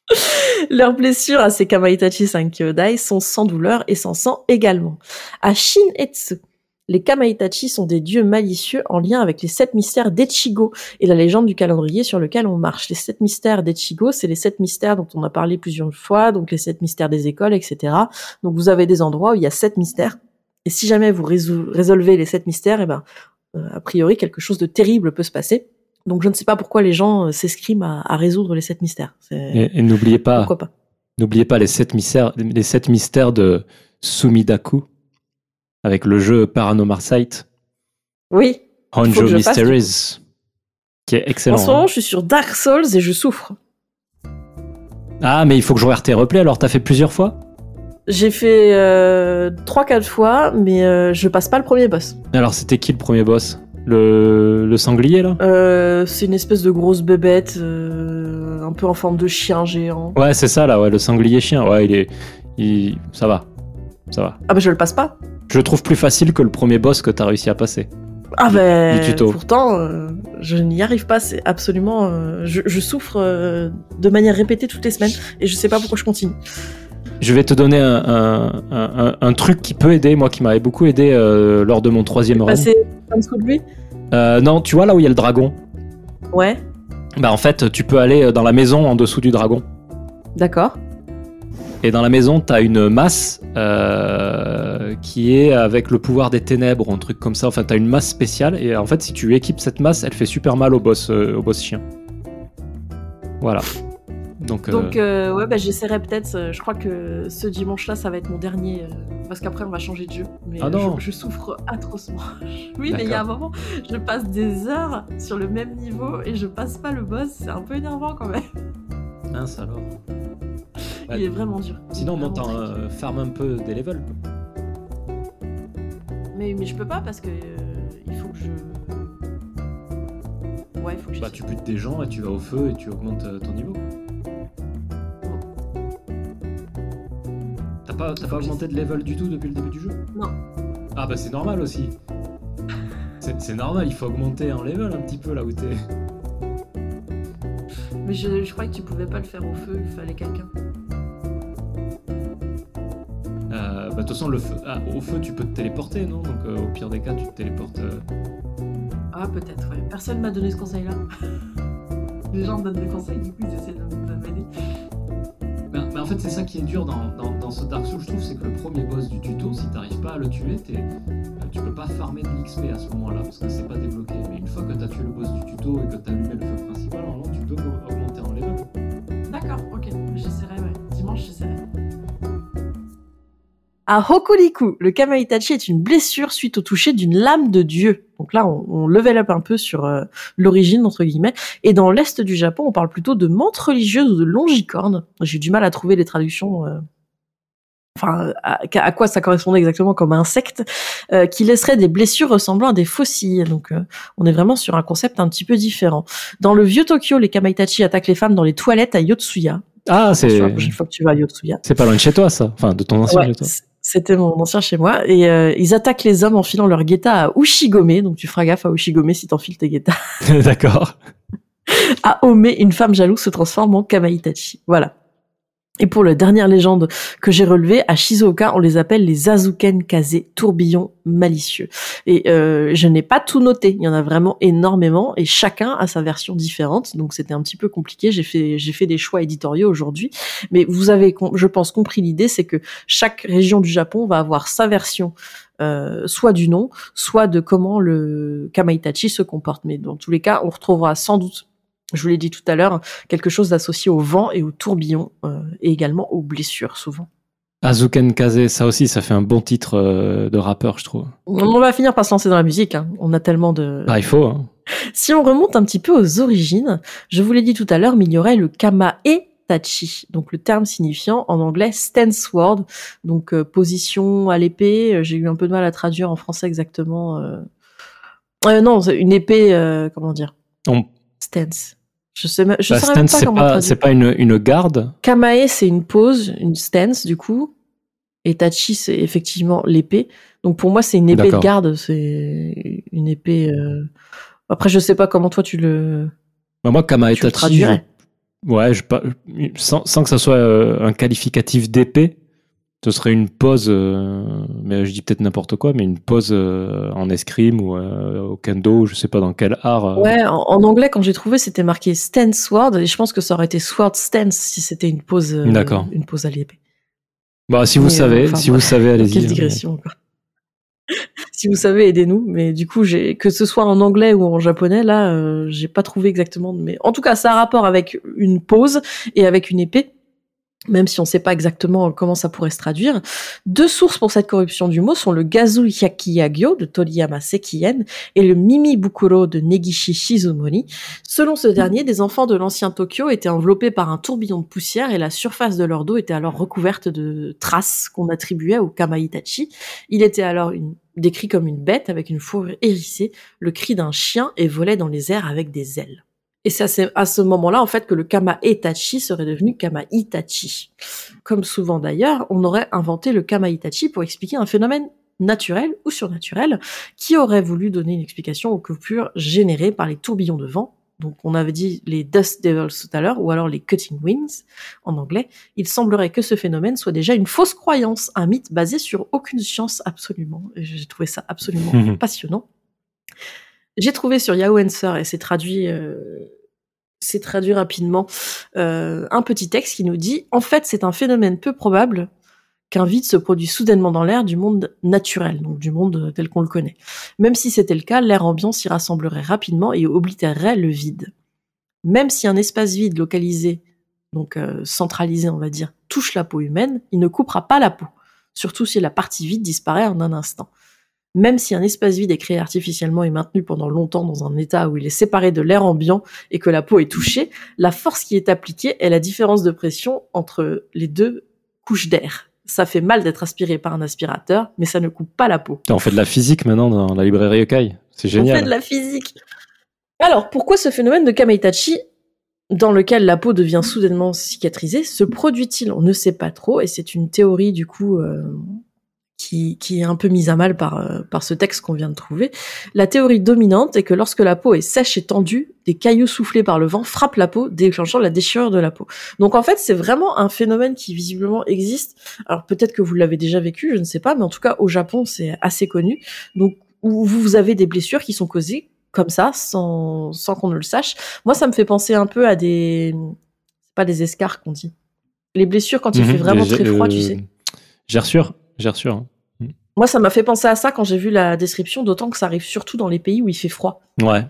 (laughs) Leurs blessures à ces Kamaitachi Sankyodai sont sans douleur et sans sang également. À Shin-Etsu, les Kamaitachi sont des dieux malicieux en lien avec les sept mystères d'Echigo et la légende du calendrier sur lequel on marche. Les sept mystères d'Echigo, c'est les sept mystères dont on a parlé plusieurs fois, donc les sept mystères des écoles, etc. Donc vous avez des endroits où il y a sept mystères. Et si jamais vous résol- résolvez les sept mystères, eh ben, euh, a priori, quelque chose de terrible peut se passer. Donc je ne sais pas pourquoi les gens euh, s'escriment à, à résoudre les sept mystères. Et, et n'oubliez pas, Pourquoi pas n'oubliez pas les sept mystères, les sept mystères de Sumidaku, avec le jeu Paranormal Sight, Oui. Honjo Mysteries, qui est excellent. En ce moment, hein. je suis sur Dark Souls et je souffre. Ah, mais il faut que je regarde tes replays, alors t'as fait plusieurs fois? J'ai fait euh, 3-4 fois, mais euh, je passe pas le premier boss. Alors c'était qui le premier boss? Le, le sanglier là? Euh, c'est une espèce de grosse bébête, euh, un peu en forme de chien géant. Ouais, c'est ça là, ouais, le sanglier chien. Ouais, il est. il- Ça va. Ça va. Ah bah je le passe pas. Je le trouve plus facile que le premier boss que t'as réussi à passer. Ah ben tuto. pourtant, euh, je n'y arrive pas. C'est absolument. euh, je, je souffre euh, de manière répétée toutes les semaines et je sais pas pourquoi je continue. Je vais te donner un, un- un- un truc qui peut aider, moi qui m'avait beaucoup aidé lors de mon troisième run. Passer en dessous de lui non, tu vois là où il y a le dragon Ouais, Bah en fait, tu peux aller dans la maison en dessous du dragon. d'accord. Et dans la maison, t'as une masse euh, qui est avec le pouvoir des ténèbres ou un truc comme ça. Enfin, t'as une masse spéciale. Et en fait, si tu équipes cette masse, elle fait super mal au boss, euh, au boss chien. Voilà. Donc, euh, Donc, euh, ouais, bah, j'essaierai peut-être. euh, je crois que ce dimanche-là, ça va être mon dernier. euh, parce qu'après, on va changer de jeu. Mais Ah non. je, je souffre atrocement. (laughs) oui, mais il y a un moment, je passe des heures sur le même niveau et je passe pas le boss. C'est un peu énervant quand même. mince alors. Il est vraiment dur. Sinon, vraiment monte dur. euh, farm un peu des levels. Mais, mais je peux pas parce que euh, il faut que je. Ouais, il faut que je. Bah, tu butes des gens et tu vas au feu et tu augmentes euh, ton niveau. T'as pas, t'as pas augmenté de level du tout depuis le début du jeu? Non. Ah bah c'est normal aussi. C'est normal, il faut augmenter en level un petit peu là où t'es. Mais je, je croyais que tu pouvais pas le faire au feu, il fallait quelqu'un. Toute façon, le feu, ah, au feu tu peux te téléporter, non? Donc euh, au pire des cas, tu te téléportes. euh, Ah, peut-être, ouais. Personne m'a donné ce conseil-là. (laughs) Les gens me donnent des conseils, du coup, ils essaient de, de m'aider. Mais, mais en fait, c'est ça qui est dur dans, dans, dans ce Dark Souls, je trouve, c'est que le premier boss du tuto, si t'arrives pas à le tuer, t'es- euh, tu peux pas farmer de l'XP à ce moment-là, parce que c'est pas débloqué. Mais une fois que t'as tué le boss du tuto et que t'as allumé le feu principal, normalement, À Hokuriku, le Kamaitachi est une blessure suite au toucher d'une lame de dieu. Donc là, on, on level up un peu sur euh, l'origine, entre guillemets. Et dans l'est du Japon, on parle plutôt de menthe religieuse ou de longicorne. J'ai eu du mal à trouver les traductions. euh, Enfin, à, à quoi ça correspondait exactement comme insecte, euh, qui laisserait des blessures ressemblant à des fossiles. Donc, euh, on est vraiment sur un concept un petit peu différent. Dans le vieux Tokyo, les Kamaitachi attaquent les femmes dans les toilettes à Yotsuya. Ah, c'est. La prochaine fois que tu vas à Yotsuya. C'est pas loin de chez toi, ça. Enfin, de ton ancien Ouais, chez toi. C'était mon ancien chez moi. Et euh, ils attaquent les hommes en filant leur guetta à Ushigome. Donc tu feras gaffe à Ushigome si t'enfiles tes guettas. (laughs) D'accord. À Ome, une femme jalouse se transforme en Kamaitachi. Voilà. Et pour la dernière légende que j'ai relevée, à Shizuoka, on les appelle les Azuken Kaze, tourbillons malicieux. Et euh, je n'ai pas tout noté, il y en a vraiment énormément, et chacun a sa version différente, donc c'était un petit peu compliqué, j'ai fait, des choix éditoriaux aujourd'hui, mais vous avez, je pense, compris l'idée, c'est que chaque région du Japon va avoir sa version euh, soit du nom, soit de comment le Kamaitachi se comporte. Mais dans tous les cas, on retrouvera sans doute, je vous l'ai dit tout à l'heure, quelque chose d'associé au vent et au tourbillon, euh, et également aux blessures, souvent. Azuken Kaze, ça aussi, ça fait un bon titre euh, de rappeur, je trouve. On va finir par se lancer dans la musique, hein. on a tellement de... Ah, il faut. Hein. (laughs) Si on remonte un petit peu aux origines, je vous l'ai dit tout à l'heure, mais il y aurait le kamae-tachi, donc le terme signifiant en anglais stance word, donc euh, position à l'épée. J'ai eu un peu de mal à traduire en français exactement. Non, une épée, comment dire? On- Stance. Je sais, même- je Bah, saurais même stance, pas c'est comment pas, traduire. c'est pas une, une garde. Kamae, c'est une pose, une stance du coup. Et Tachi, c'est effectivement l'épée. Donc pour moi, c'est une épée de garde. C'est une épée. euh, Après, je sais pas comment toi tu le, Bah, moi, tu le Kamaetachi, traduirais. ouais, je, sans, sans que ça soit euh, un qualificatif d'épée, ce serait une pose, euh, mais je dis peut-être n'importe quoi, mais une pose euh, en escrime ou euh, au kendo, je sais pas dans quel art. Ouais, en, en anglais, quand j'ai trouvé, c'était marqué stance sword, et je pense que ça aurait été sword stance si c'était une D'accord. une pose à l'épée. Bah, si vous Mais, savez, enfin, si vous savez, (laughs) allez-y. Quelle hein. digression encore. (laughs) si vous savez, aidez-nous. Mais du coup, j'ai que ce soit en anglais ou en japonais, là, j'ai pas trouvé exactement. Mais en tout cas, ça a rapport avec une pose et avec une épée. Même si on sait pas exactement comment ça pourrait se traduire. Deux sources pour cette corruption du mot sont le Gazu Hyakiyagyo de Toriyama Sekien et le Mimi Bukuro de Negishi Shizumori. Selon ce dernier, des enfants de l'ancien Tokyo étaient enveloppés par un tourbillon de poussière et la surface de leur dos était alors recouverte de traces qu'on attribuait au Kamaitachi. Il était alors décrit comme une bête avec une fourrure hérissée, le cri d'un chien et volait dans les airs avec des ailes. Et c'est à ce- moment-là, en fait, que le Kamaetachi serait devenu Kamaitachi. Comme souvent d'ailleurs, on aurait inventé le Kamaitachi pour expliquer un phénomène naturel ou surnaturel qui aurait voulu donner une explication aux coupures générées par les tourbillons de vent donc on avait dit les Dust Devils tout à l'heure, ou alors les Cutting Wings en anglais, il semblerait que ce phénomène soit déjà une fausse croyance, un mythe basé sur aucune science absolument. J'ai trouvé ça absolument (laughs) passionnant. J'ai trouvé sur Yahoo Answer, et c'est traduit, euh, rapidement, euh, un petit texte qui nous dit « En fait, c'est un phénomène peu probable qu'un vide se produise soudainement dans l'air du monde naturel, donc du monde tel qu'on le connaît. Même si c'était le cas, l'air ambiant s'y rassemblerait rapidement et oblitérerait le vide. Même si un espace vide localisé, donc euh, centralisé on va dire, touche la peau humaine, il ne coupera pas la peau, surtout si la partie vide disparaît en un instant. Même si un espace vide est créé artificiellement et maintenu pendant longtemps dans un état où il est séparé de l'air ambiant et que la peau est touchée, la force qui est appliquée est la différence de pression entre les deux couches d'air. Ça fait mal d'être aspiré par un aspirateur, mais ça ne coupe pas la peau. On fait de la physique maintenant dans la librairie Yokai. C'est On génial. fait de la physique. Alors, pourquoi ce phénomène de Kamaitachi, dans lequel la peau devient soudainement cicatrisée, se produit-il? On ne sait pas trop, et c'est une théorie du coup euh, qui, qui est un peu mise à mal par, euh, par ce texte qu'on vient de trouver. La théorie dominante est que lorsque la peau est sèche et tendue, des cailloux soufflés par le vent frappent la peau, déclenchant la déchirure de la peau. Donc en fait, c'est vraiment un phénomène qui visiblement existe. Alors peut-être que vous l'avez déjà vécu, je ne sais pas, mais en tout cas au Japon, c'est assez connu. Donc où vous avez des blessures qui sont causées comme ça, sans, sans qu'on ne le sache. Moi, ça me fait penser un peu à des... C'est pas des escarres qu'on dit. Les blessures quand il Mhm. fait vraiment très froid, euh, tu sais. Gerçure, gerçure. hein. Moi, ça m'a fait penser à ça quand j'ai vu la description, d'autant que ça arrive surtout dans les pays où il fait froid. Ouais.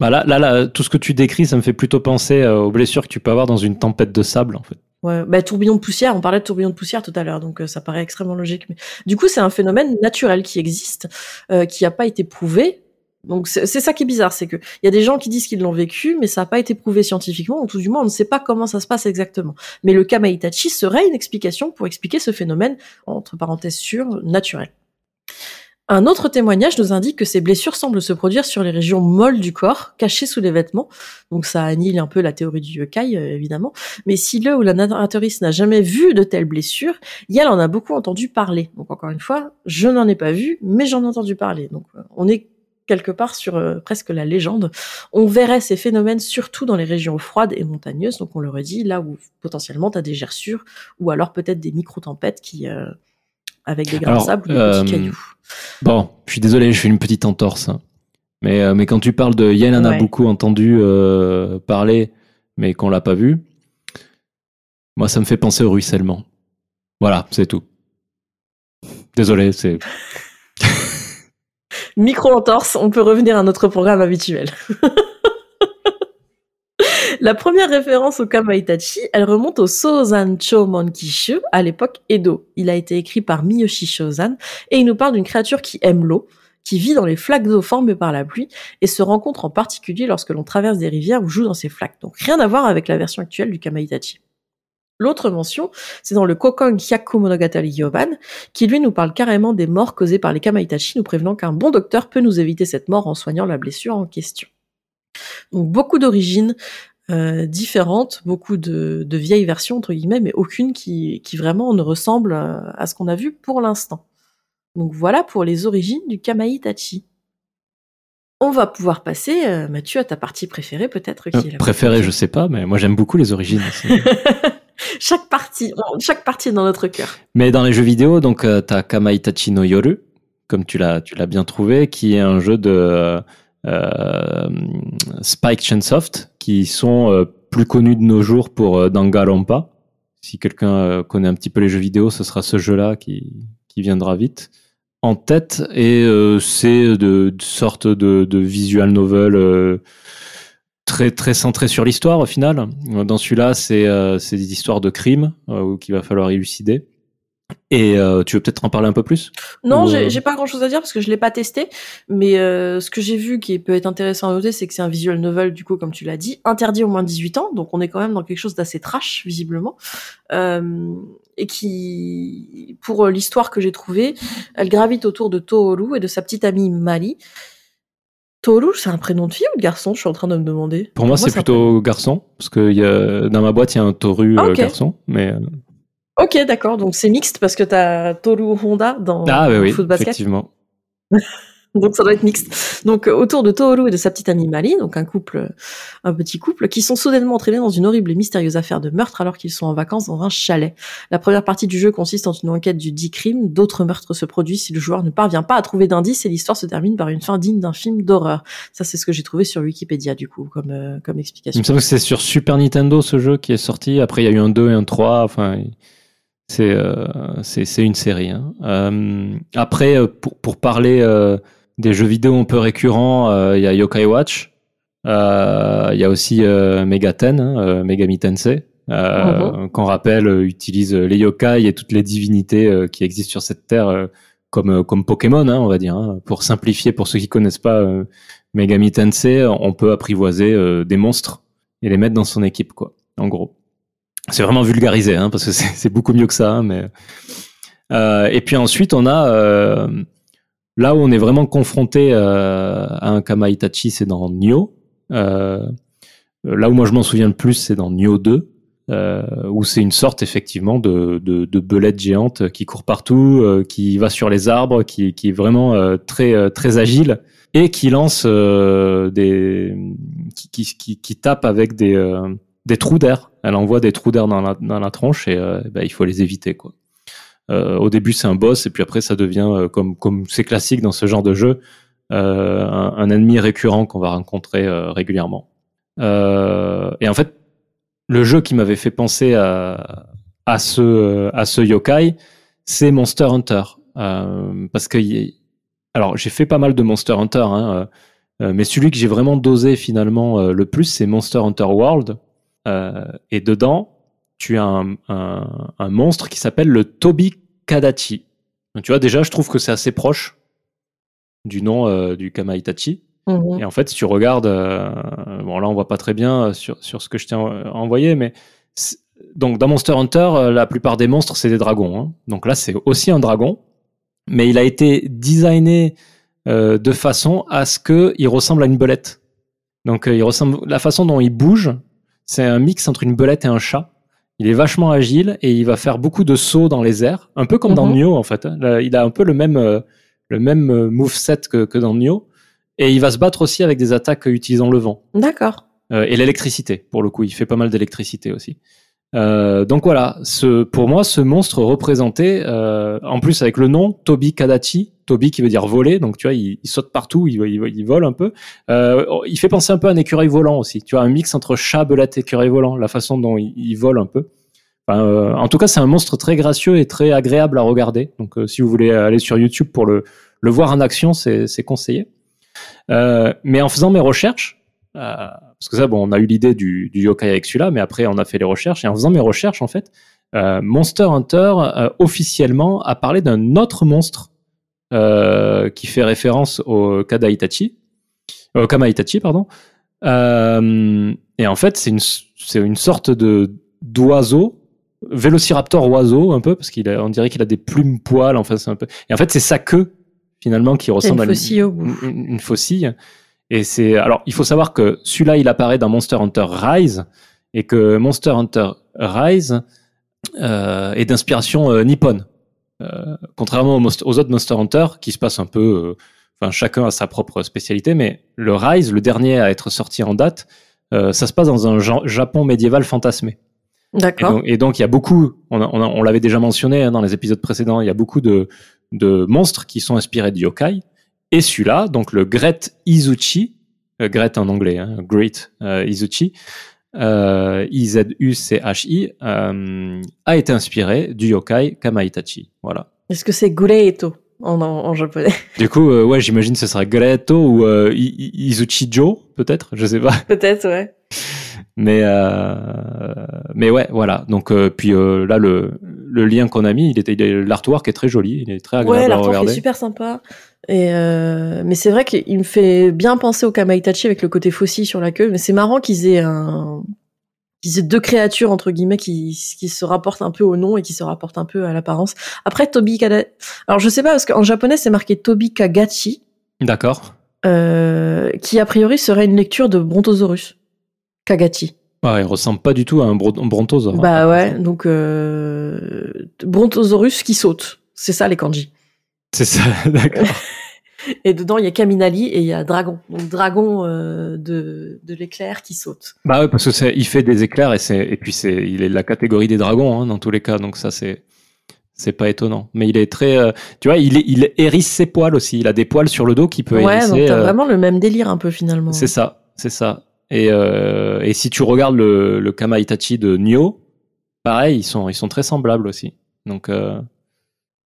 Bah là, là, là, tout ce que tu décris, ça me fait plutôt penser euh, aux blessures que tu peux avoir dans une tempête de sable, en fait. Ouais, bah, tourbillon de poussière, on parlait de tourbillon de poussière tout à l'heure, donc euh, ça paraît extrêmement logique. Mais du coup, c'est un phénomène naturel qui existe, euh, qui n'a pas été prouvé. Donc c'est ça qui est bizarre, c'est que il y a des gens qui disent qu'ils l'ont vécu, mais ça n'a pas été prouvé scientifiquement, ou tout du moins on ne sait pas comment ça se passe exactement. Mais le Kamaitachi serait une explication pour expliquer ce phénomène, entre parenthèses sûr, naturel. Un autre témoignage nous indique que ces blessures semblent se produire sur les régions molles du corps, cachées sous les vêtements. Donc ça annule un peu la théorie du yokai, euh, évidemment. Mais si le ou la narratrice n'a jamais vu de telles blessures, Yel en a beaucoup entendu parler. Donc encore une fois, je n'en ai pas vu, mais j'en ai entendu parler. Donc euh, on est quelque part sur euh, presque la légende. On verrait ces phénomènes surtout dans les régions froides et montagneuses, donc on le redit, là où potentiellement tu as des gerçures, ou alors peut-être des micro-tempêtes qui... euh, avec des grains de sable ou des euh, petits cailloux. Bon, je suis désolé, je fais une petite entorse. hein. Mais, euh, mais quand tu parles de Yen en a Ouais. beaucoup entendu euh, parler, mais qu'on l'a pas vu, moi, ça me fait penser au ruissellement. Voilà, c'est tout. Désolé, c'est. Micro-entorse, on peut revenir à notre programme habituel. (laughs) La première référence au Kamaitachi, elle remonte au Sozan Chomon Kishu, à l'époque Edo. Il a été écrit par Miyoshi Shozan, et il nous parle d'une créature qui aime l'eau, qui vit dans les flaques d'eau formées par la pluie, et se rencontre en particulier lorsque l'on traverse des rivières ou joue dans ces flaques. Donc rien à voir avec la version actuelle du Kamaitachi. L'autre mention, c'est dans le Kokon Hyaku Monogatari Yoban, qui lui nous parle carrément des morts causées par les Kamaitachi, nous prévenant qu'un bon docteur peut nous éviter cette mort en soignant la blessure en question. Donc beaucoup d'origines euh, différentes, beaucoup de, de vieilles versions entre guillemets, mais aucune qui, qui vraiment ne ressemble euh, à ce qu'on a vu pour l'instant. Donc voilà pour les origines du Kamaitachi. On va pouvoir passer, euh, Mathieu, à ta partie préférée peut-être. qui est la Préféré, partie- je sais pas, mais moi j'aime beaucoup les origines. (laughs) Chaque partie, chaque partie est dans notre cœur. Mais dans les jeux vidéo, donc euh, t'as Kamaitachi no Yoru, comme tu l'as tu bien trouvé, qui est un jeu de euh, Spike Chunsoft, qui sont euh, plus connus de nos jours pour euh, Danganronpa. Si quelqu'un euh, connaît un petit peu les jeux vidéo, ce sera ce jeu-là qui viendra vite en tête. Et euh, c'est de, sorte de, visual novel. euh, Très, très centré sur l'histoire au final. Dans celui-là, c'est euh, des histoires de crimes euh, qu'il va falloir élucider. Et euh, tu veux peut-être en parler un peu plus? Non, j'ai pas grand chose à dire parce que je l'ai pas testé, mais ce que j'ai vu qui peut être intéressant à noter, c'est que c'est un visual novel, du coup, comme tu l'as dit, interdit au moins de 18 ans, donc on est quand même dans quelque chose d'assez trash, visiblement, et qui, pour l'histoire que j'ai trouvée, elle gravite autour de Tohoru et de sa petite amie Mali. Tohoru, c'est un prénom de fille ou de garçon Je suis en train de me demander? Pour moi, c'est plutôt garçon, parce que y a, dans ma boîte, il y a un Toru Ah, euh, garçon. Mais, euh, Ok, d'accord, donc c'est mixte parce que t'as Toru Honda dans ah, oui, oui, Foot Basket. effectivement. (laughs) donc ça doit être mixte. Donc euh, autour de Tohru et de sa petite amie Mali, donc un couple, euh, un petit couple, qui sont soudainement entraînés dans une horrible et mystérieuse affaire de meurtre alors qu'ils sont en vacances dans un chalet. La première partie du jeu consiste en une enquête du dit crime. D'autres meurtres se produisent si le joueur ne parvient pas à trouver d'indices et l'histoire se termine par une fin digne d'un film d'horreur. Ça c'est ce que j'ai trouvé sur Wikipédia du coup comme euh, comme explication. Il me semble que c'est sur Super Nintendo ce jeu qui est sorti. Après il y a eu un 2 et un 3. Enfin. C'est euh, une série. Hein. Après, pour, pour parler des jeux vidéo un peu récurrents, il y a Yokai Watch. Il y a aussi Megaten, hein, Megami Tensei. Euh, qu'on rappelle utilise les yokai et toutes les divinités qui existent sur cette terre comme comme Pokémon hein, on va dire hein. pour simplifier pour ceux qui connaissent pas Megami Tensei on peut apprivoiser des monstres et les mettre dans son équipe quoi en gros c'est vraiment vulgarisé, hein, parce que c'est beaucoup mieux que ça. Hein, mais euh, et puis ensuite, on a euh, là où on est vraiment confronté euh, à un Kama Itachi, c'est dans Nioh. Euh, là où moi je m'en souviens le plus, c'est dans Nioh 2. Euh, où c'est une sorte effectivement de, de, de, belette géante qui court partout, euh, qui va sur les arbres, qui, qui est vraiment euh, très très agile et qui lance des qui, qui, qui, tape avec des des trous d'air. Elle envoie des trous d'air dans la, dans la tronche et euh, bah, il faut les éviter. Quoi. Euh, au début, c'est un boss et puis après, ça devient, euh, comme comme c'est classique dans ce genre de jeu, euh, un, ennemi récurrent qu'on va rencontrer régulièrement. et en fait, le jeu qui m'avait fait penser à, à ce à ce yokai, c'est Monster Hunter, parce que alors j'ai fait pas mal de Monster Hunter, hein, mais celui que j'ai vraiment dosé finalement le plus, c'est Monster Hunter World, et dedans, tu as un, un, un monstre qui s'appelle le Tobi Kadachi. Donc, tu vois, déjà, je trouve que c'est assez proche du nom euh, du Kamaitachi. Mmh. Et en fait, si tu regardes, euh, bon là on voit pas très bien sur, sur ce que je t'ai envoyé, mais donc dans Monster Hunter, la plupart des monstres c'est des dragons. Hein. Donc là c'est aussi un dragon, mais il a été designé euh, de façon à ce que il ressemble à une belette. Donc il ressemble, la façon dont il bouge, c'est un mix entre une belette et un chat. Il est vachement agile et il va faire beaucoup de sauts dans les airs, un peu comme dans mhm. Nioh en fait. Il a un peu le même euh, le même euh, moveset que, que dans Nioh et il va se battre aussi avec des attaques utilisant le vent. D'accord. Euh, et l'électricité pour le coup, il fait pas mal d'électricité aussi. Euh, donc voilà, ce, pour moi, ce monstre représenté, euh, en plus avec le nom Tobi Kadachi, Tobi qui veut dire voler, donc tu vois, il, saute partout, il, vole un peu. Euh, il fait penser un peu à un écureuil volant aussi, tu vois, un mix entre chat, belette et écureuil volant, la façon dont il, vole un peu. Euh, en tout cas, c'est un monstre très gracieux et très agréable à regarder. Donc euh, si vous voulez aller sur YouTube pour le, le voir en action, c'est conseillé. mais en faisant mes recherches, parce que ça, bon, on a eu l'idée du, du, yokai avec celui-là, mais après, on a fait les recherches. Et en faisant mes recherches, en fait, euh, Monster Hunter euh, officiellement a parlé d'un autre monstre euh, qui fait référence au Kada Itachi, au Kama Itachi, pardon. Euh, et en fait, c'est une, sorte de d'oiseau, Vélociraptor oiseau un peu, parce qu'il a, on dirait qu'il a des plumes poils. Enfin, c'est un peu. Et en fait, c'est sa queue finalement qui ressemble une à une, une, une faucille. Et c'est alors il faut savoir que celui-là il apparaît dans Monster Hunter Rise et que Monster Hunter Rise euh, est d'inspiration euh, nippone. Euh, contrairement aux, aux, autres Monster Hunter qui se passent un peu, euh, enfin chacun a sa propre spécialité, mais le Rise, le dernier à être sorti en date, ça se passe dans un Japon médiéval fantasmé. D'accord. Et, donc il y a beaucoup, on, on, on l'avait déjà mentionné hein, dans les épisodes précédents, il y a beaucoup de, de monstres qui sont inspirés de yokai. Et celui-là, donc le Gret Izuchi, euh, en anglais, hein, Great euh, Izuchi, euh, I-Z-U-C-H-I, euh, a été inspiré du yokai Kamaitachi. Voilà. Est-ce que c'est Gureito en, en, japonais? (laughs) Du coup, euh, ouais, j'imagine que ce sera Greto ou euh, Izuchi Jo, peut-être, je sais pas. Peut-être, ouais. Mais euh, mais ouais, voilà. Donc puis là le le lien qu'on a mis, il était l'artwork est très joli, il est très agréable ouais, à regarder. est super sympa. Et euh, mais c'est vrai qu'il me fait bien penser au Kamaitachi avec le côté faucille sur la queue. Mais c'est marrant qu'ils aient un aient deux créatures entre guillemets qui qui se rapportent un peu au nom et qui se rapportent un peu à l'apparence. Après Tobi Kada... alors je sais pas parce qu'en japonais c'est marqué Tobi Kagachi. D'accord. Euh, qui a priori serait une lecture de Brontosaurus. Kagachi. Ouais, il ressemble pas du tout à un brontosaurus. Bah ouais, donc euh, brontosaurus qui saute. C'est ça les kanji. C'est ça, (laughs) d'accord. (laughs) Et dedans, il y a Kaminali et il y a Dragon. Donc Dragon euh, de, de l'éclair qui saute. Bah ouais, parce que il fait des éclairs et c'est, et puis c'est, il est de la catégorie des dragons hein, dans tous les cas, donc ça c'est, c'est pas étonnant. Mais il est très, euh, tu vois, il, il hérisse ses poils aussi. Il a des poils sur le dos qui peut ouais, hérisser. donc t'as euh, vraiment le même délire un peu finalement. C'est ça, c'est ça. Et, euh, et si tu regardes le, le Kama Itachi de Nioh, pareil, ils sont, ils sont très semblables aussi. Donc euh,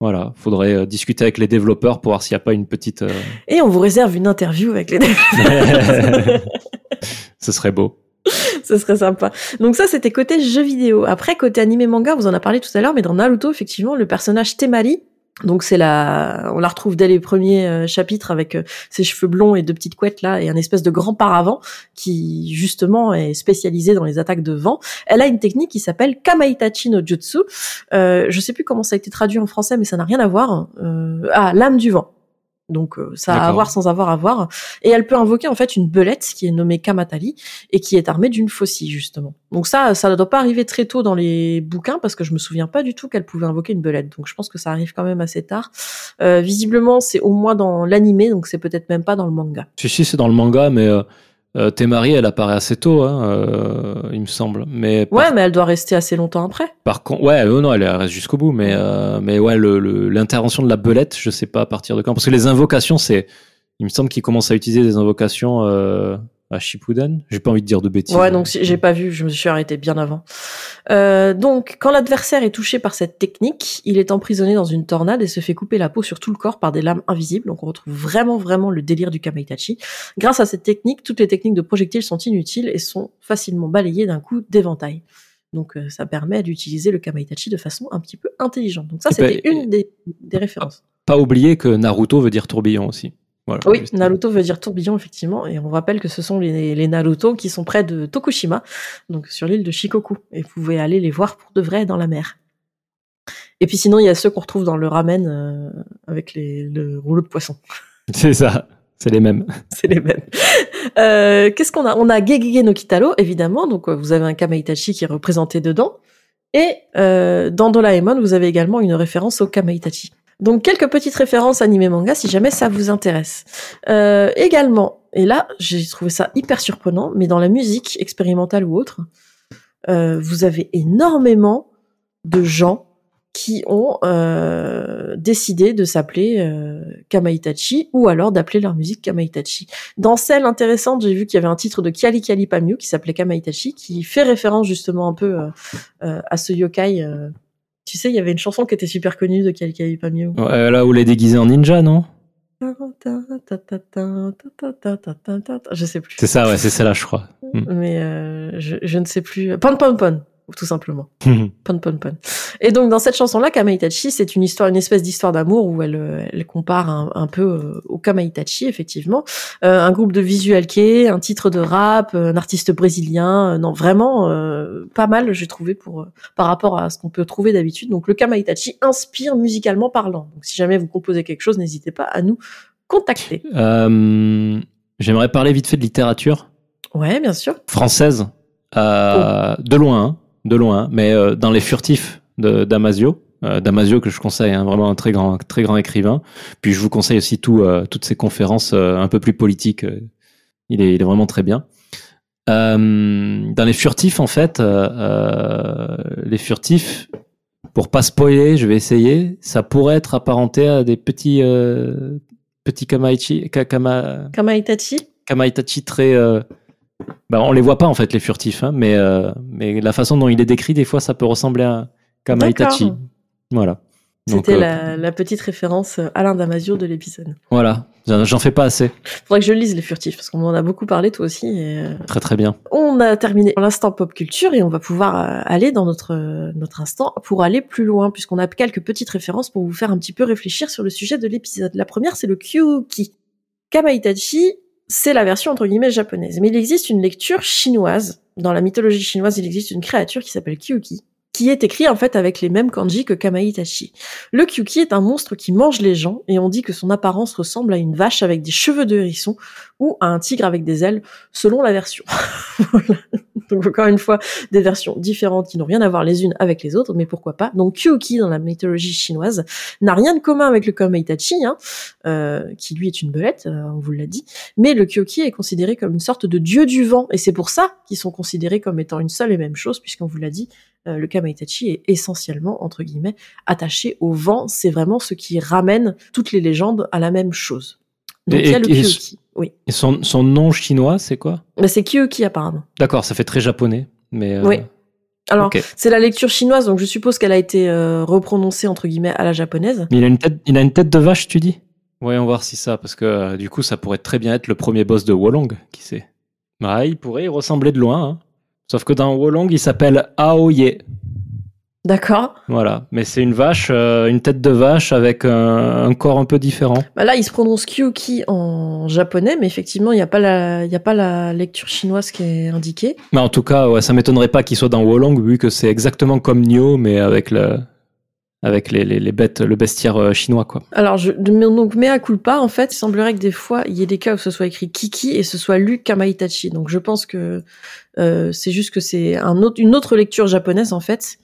voilà, faudrait euh, discuter avec les développeurs pour voir s'il n'y a pas une petite. euh, (laughs) Et on vous réserve une interview avec les (laughs) Ce serait beau. (laughs) Ce serait sympa. Donc ça, c'était côté jeux vidéo. Après, côté animé manga, vous en a parlé tout à l'heure, mais dans Naruto, effectivement, le personnage Temari, donc c'est la, on la retrouve dès les premiers euh, chapitres avec euh, ses cheveux blonds et deux petites couettes là et un espèce de grand paravent qui justement est spécialisé dans les attaques de vent. Elle a une technique qui s'appelle Kamaitachi no Jutsu. Euh, je sais plus comment ça a été traduit en français, mais ça n'a rien à voir. Euh, ah, l'âme du vent. Donc euh, ça a à voir sans avoir à voir. Et elle peut invoquer en fait une belette qui est nommée Kamatali et qui est armée d'une faucille justement. Donc ça, ça ne doit pas arriver très tôt dans les bouquins parce que je me souviens pas du tout qu'elle pouvait invoquer une belette. Donc je pense que ça arrive quand même assez tard. Euh, visiblement, c'est au moins dans l'animé, donc c'est peut-être même pas dans le manga. Si, si, c'est dans le manga, mais euh, euh, Temari, elle apparaît assez tôt, hein, euh, il me semble. Mais par, Ouais, mais elle doit rester assez longtemps après. par contre, ouais, euh, non, elle reste jusqu'au bout, mais, euh, mais ouais, le- le- l'intervention de la belette, je sais pas à partir de quand. Parce que les invocations, c'est. Il me semble qu'ils commencent à utiliser des invocations euh, à Shippuden. J'ai pas envie de dire de bêtises. Ouais, donc si- j'ai pas vu, je me suis arrêté bien avant. Euh, donc, quand l'adversaire est touché par cette technique, il est emprisonné dans une tornade et se fait couper la peau sur tout le corps par des lames invisibles. Donc, on retrouve vraiment, vraiment le délire du Kamaitachi. Grâce à cette technique, toutes les techniques de projectiles sont inutiles et sont facilement balayées d'un coup d'éventail. Donc, euh, ça permet d'utiliser le Kamaitachi de façon un petit peu intelligente. Donc, ça, Et ben, c'était une des, des références. Pas oublier que Naruto veut dire tourbillon aussi. Voilà. Oui, Juste- Naruto veut dire tourbillon, effectivement, et on rappelle que ce sont les, les Naruto qui sont près de Tokushima, donc sur l'île de Shikoku, et vous pouvez aller les voir pour de vrai dans la mer. Et puis sinon, il y a ceux qu'on retrouve dans le ramen euh, avec les, le rouleau de poisson. (laughs) C'est ça, c'est les mêmes. C'est les mêmes. Euh, Qu'est-ce qu'on a? On a Gegege no Kitaro, évidemment, donc euh, vous avez un Kamaitachi qui est représenté dedans, et euh, dans Doraemon, vous avez également une référence au Kamaitachi. Donc quelques petites références animé manga si jamais ça vous intéresse. Euh, également, et là j'ai trouvé ça hyper surprenant, mais dans la musique expérimentale ou autre, euh, vous avez énormément de gens qui ont euh, décidé de s'appeler Kamaitachi ou alors d'appeler leur musique Kamaitachi. Dans celle intéressante, j'ai vu qu'il y avait un titre de Kiali Kiali Pamyu qui s'appelait Kamaitachi, qui fait référence justement un peu à ce yokai. Tu sais, il y avait une chanson qui était super connue de Kiali Kiali Pamyu. Ouais, là où les déguisés en ninja, non? Je sais plus. C'est ça, ouais, c'est celle-là, je crois. Mais euh, je, je ne sais plus. Pon Pon Pon, tout simplement. (laughs) Pon Pon Pon. Et donc dans cette chanson-là, Kamaitachi, c'est une histoire, une espèce d'histoire d'amour où elle, euh, elle compare un, un peu euh, au Kamaitachi, effectivement. Euh, un groupe de visual kei, un titre de rap, un artiste brésilien. euh, non, vraiment pas mal, j'ai trouvé pour par rapport à ce qu'on peut trouver d'habitude. Donc le Kamaitachi inspire musicalement parlant. Donc si jamais vous composez quelque chose, n'hésitez pas à nous contacter. J'aimerais parler vite fait de littérature Ouais, bien sûr. française, euh, de loin, hein, de loin, mais euh, dans les furtifs de Damasio. Euh, Damasio que je conseille, hein, vraiment un très grand, très grand écrivain. Puis je vous conseille aussi tout, euh, toutes ces conférences un peu plus politiques. il, est, il est vraiment très bien. Dans les furtifs, en fait, les furtifs, pour pas spoiler, je vais essayer. Ça pourrait être apparenté à des petits, petits kamaichi, ka- kama, Kamaitachi? Kamaitachi très. Bah, on les voit pas en fait les furtifs, hein, mais euh, mais la façon dont il est décrit des fois ça peut ressembler à Kamaitachi. D'accord. Voilà. C'était euh, la, la petite référence euh, Alain Damasio de l'épisode. Voilà. J'en fais pas assez. Faudrait que je lise les furtifs parce qu'on en a beaucoup parlé toi aussi. Et, Très très bien. on a terminé l'instant pop culture et on va pouvoir aller dans notre notre instant pour aller plus loin puisqu'on a quelques petites références pour vous faire un petit peu réfléchir sur le sujet de l'épisode. La première c'est le Kyuki. Kamaitachi, c'est la version entre guillemets japonaise, mais il existe une lecture chinoise. Dans la mythologie chinoise, il existe une créature qui s'appelle Kyuki qui est écrit en fait avec les mêmes kanji que Kamaitachi. Le Kyuki est un monstre qui mange les gens et on dit que son apparence ressemble à une vache avec des cheveux de hérisson ou à un tigre avec des ailes, selon la version. (laughs) Donc encore une fois, des versions différentes qui n'ont rien à voir les unes avec les autres, mais pourquoi pas. Donc Kyuki dans la mythologie chinoise n'a rien de commun avec le Kamaitachi, hein, euh, qui lui est une belette, euh, on vous l'a dit. Mais le Kyuki est considéré comme une sorte de dieu du vent, et c'est pour ça qu'ils sont considérés comme étant une seule et même chose, puisqu'on vous l'a dit, euh, le Kamaitachi est essentiellement, entre guillemets, attaché au vent. C'est vraiment ce qui ramène toutes les légendes à la même chose. Donc Et- il y a le et- Kyuki. Oui. Et son, son nom chinois, c'est quoi? Mais c'est Kyuki apparemment. D'accord, ça fait très japonais. Mais euh, Oui. Alors, c'est la lecture chinoise, donc je suppose qu'elle a été euh, reprononcée, entre guillemets, à la japonaise. Mais il a une tête, il a une tête de vache, tu dis? Voyons voir si ça, parce que du coup, ça pourrait très bien être le premier boss de Wolong, qui sait? Bah, il pourrait y ressembler de loin. hein. Sauf que dans Wolong, il s'appelle Aoye. D'accord Voilà. Mais c'est une vache, euh, une tête de vache avec un, un corps un peu différent. bah Là, il se prononce Kyuki en japonais, mais effectivement, il n'y a, pas la- il y a pas la lecture chinoise qui est indiquée. Mais en tout cas, ouais, ça m'étonnerait pas qu'il soit dans Wolong, vu que c'est exactement comme Nioh, mais avec le, avec les, les, les bêtes, le bestiaire euh, chinois, quoi. Alors, je, donc, mea culpa, en fait, il semblerait que des fois, il y ait des cas où ce soit écrit Kiki et ce soit lu Kamaitachi. Donc, je pense que euh, c'est juste que c'est un autre, une autre lecture japonaise, en fait.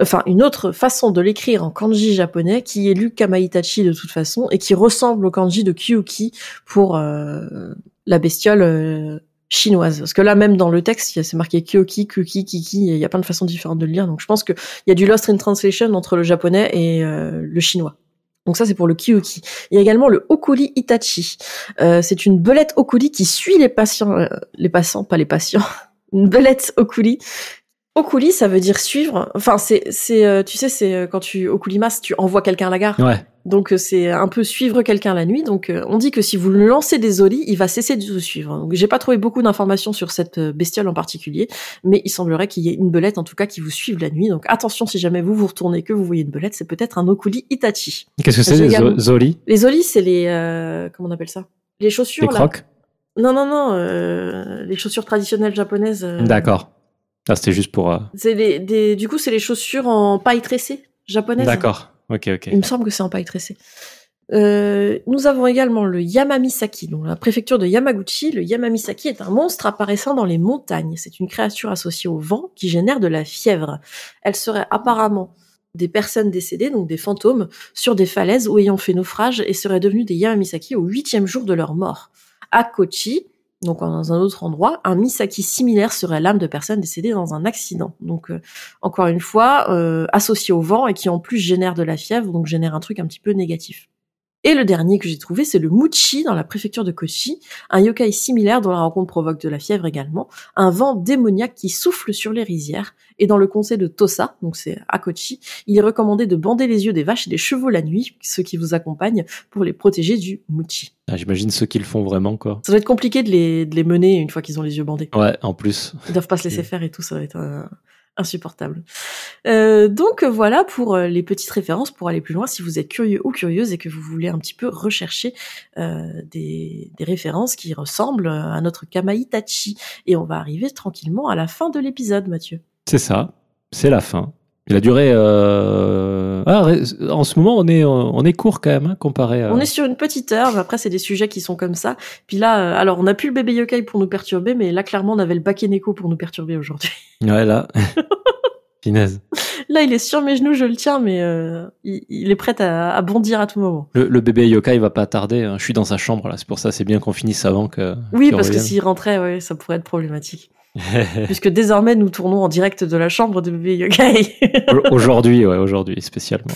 Enfin, une autre façon de l'écrire en kanji japonais qui est lu Kamaitachi de toute façon et qui ressemble au kanji de Kyuki pour euh, la bestiole euh, chinoise. Parce que là, même dans le texte, c'est marqué Kyoki, Kuki, Kiki, il y a plein de façons différentes de le lire. Donc, je pense qu'il y a du lost in translation entre le japonais et euh, le chinois. Donc ça, c'est pour le Kyuki. Il y a également le Okuri Itachi. Euh, c'est une belette Okuri qui suit les patients, euh, les passants, pas les patients. (laughs) Une belette Okuri. Okuri, ça veut dire suivre. Enfin, c'est, c'est, euh, tu sais, c'est euh, quand tu Okurimas, tu envoies quelqu'un à la gare. Ouais. Donc euh, c'est un peu suivre quelqu'un la nuit. Donc euh, on dit que si vous lancez des olis, il va cesser de vous suivre. Donc j'ai pas trouvé beaucoup d'informations sur cette euh, bestiole en particulier, mais il semblerait qu'il y ait une belette en tout cas qui vous suive la nuit. Donc attention si jamais vous vous retournez et que vous voyez une belette, c'est peut-être un Okuri Itachi. Qu'est-ce que c'est, les Zoli Les olis, c'est les euh, comment on appelle ça? Les chaussures Les là. crocs? Non non non, euh, les chaussures traditionnelles japonaises. euh, D'accord. Ah, c'était juste pour. euh, C'est des du coup c'est les chaussures en paille tressée japonaise. D'accord. Ok, ok. Il me semble que c'est en paille tressée. Euh, nous avons également le Yamamisaki, donc la préfecture de Yamaguchi. Le Yamamisaki est un monstre apparaissant dans les montagnes. C'est une créature associée au vent qui génère de la fièvre. Elle serait apparemment des personnes décédées, donc des fantômes, sur des falaises ou ayant fait naufrage et seraient devenus des Yamamisaki au huitième jour de leur mort. À Kochi, donc dans un autre endroit, un Misaki similaire serait l'âme de personnes décédées dans un accident. Donc euh, encore une fois, euh, associé au vent et qui en plus génère de la fièvre, donc génère un truc un petit peu négatif. Et le dernier que j'ai trouvé, c'est le Muchi dans la préfecture de Kochi, un yokai similaire dont la rencontre provoque de la fièvre également, un vent démoniaque qui souffle sur les rizières. Et dans le conseil de Tosa, donc c'est à Kochi, il est recommandé de bander les yeux des vaches et des chevaux la nuit, ceux qui vous accompagnent, pour les protéger du Muchi. Ah, J'imagine ceux qui le font vraiment, quoi. Ça doit être compliqué de les, de les mener une fois qu'ils ont les yeux bandés. Ouais, en plus. Ils doivent pas se laisser faire et tout, ça va être euh, insupportable. Euh, donc euh, voilà pour euh, les petites références pour aller plus loin si vous êtes curieux ou curieuse et que vous voulez un petit peu rechercher euh, des, des références qui ressemblent à notre Kamaitachi. Et on va arriver tranquillement à la fin de l'épisode, Mathieu. C'est ça. C'est la fin. Il a duré. euh, Ah, en ce moment, on est, on est court quand même, hein, comparé à. On est sur une petite heure, mais après c'est des sujets qui sont comme ça. Puis là, euh, alors on a plus le bébé yokai pour nous perturber, mais là clairement on avait le Bakeneko pour nous perturber aujourd'hui. (laughs) Ouais, là. (laughs) Finesse. Là il est sur mes genoux, je le tiens, mais euh, il, il est prêt à, à bondir à tout moment. Le, le bébé yokai va pas tarder. hein. Je suis dans sa chambre, là. C'est pour ça, c'est bien qu'on finisse avant que. Oui, parce que revienne. s'il rentrait, ouais, ça pourrait être problématique. (laughs) Puisque désormais, nous tournons en direct de la chambre de bébé yokai. aujourd'hui, ouais, aujourd'hui, spécialement.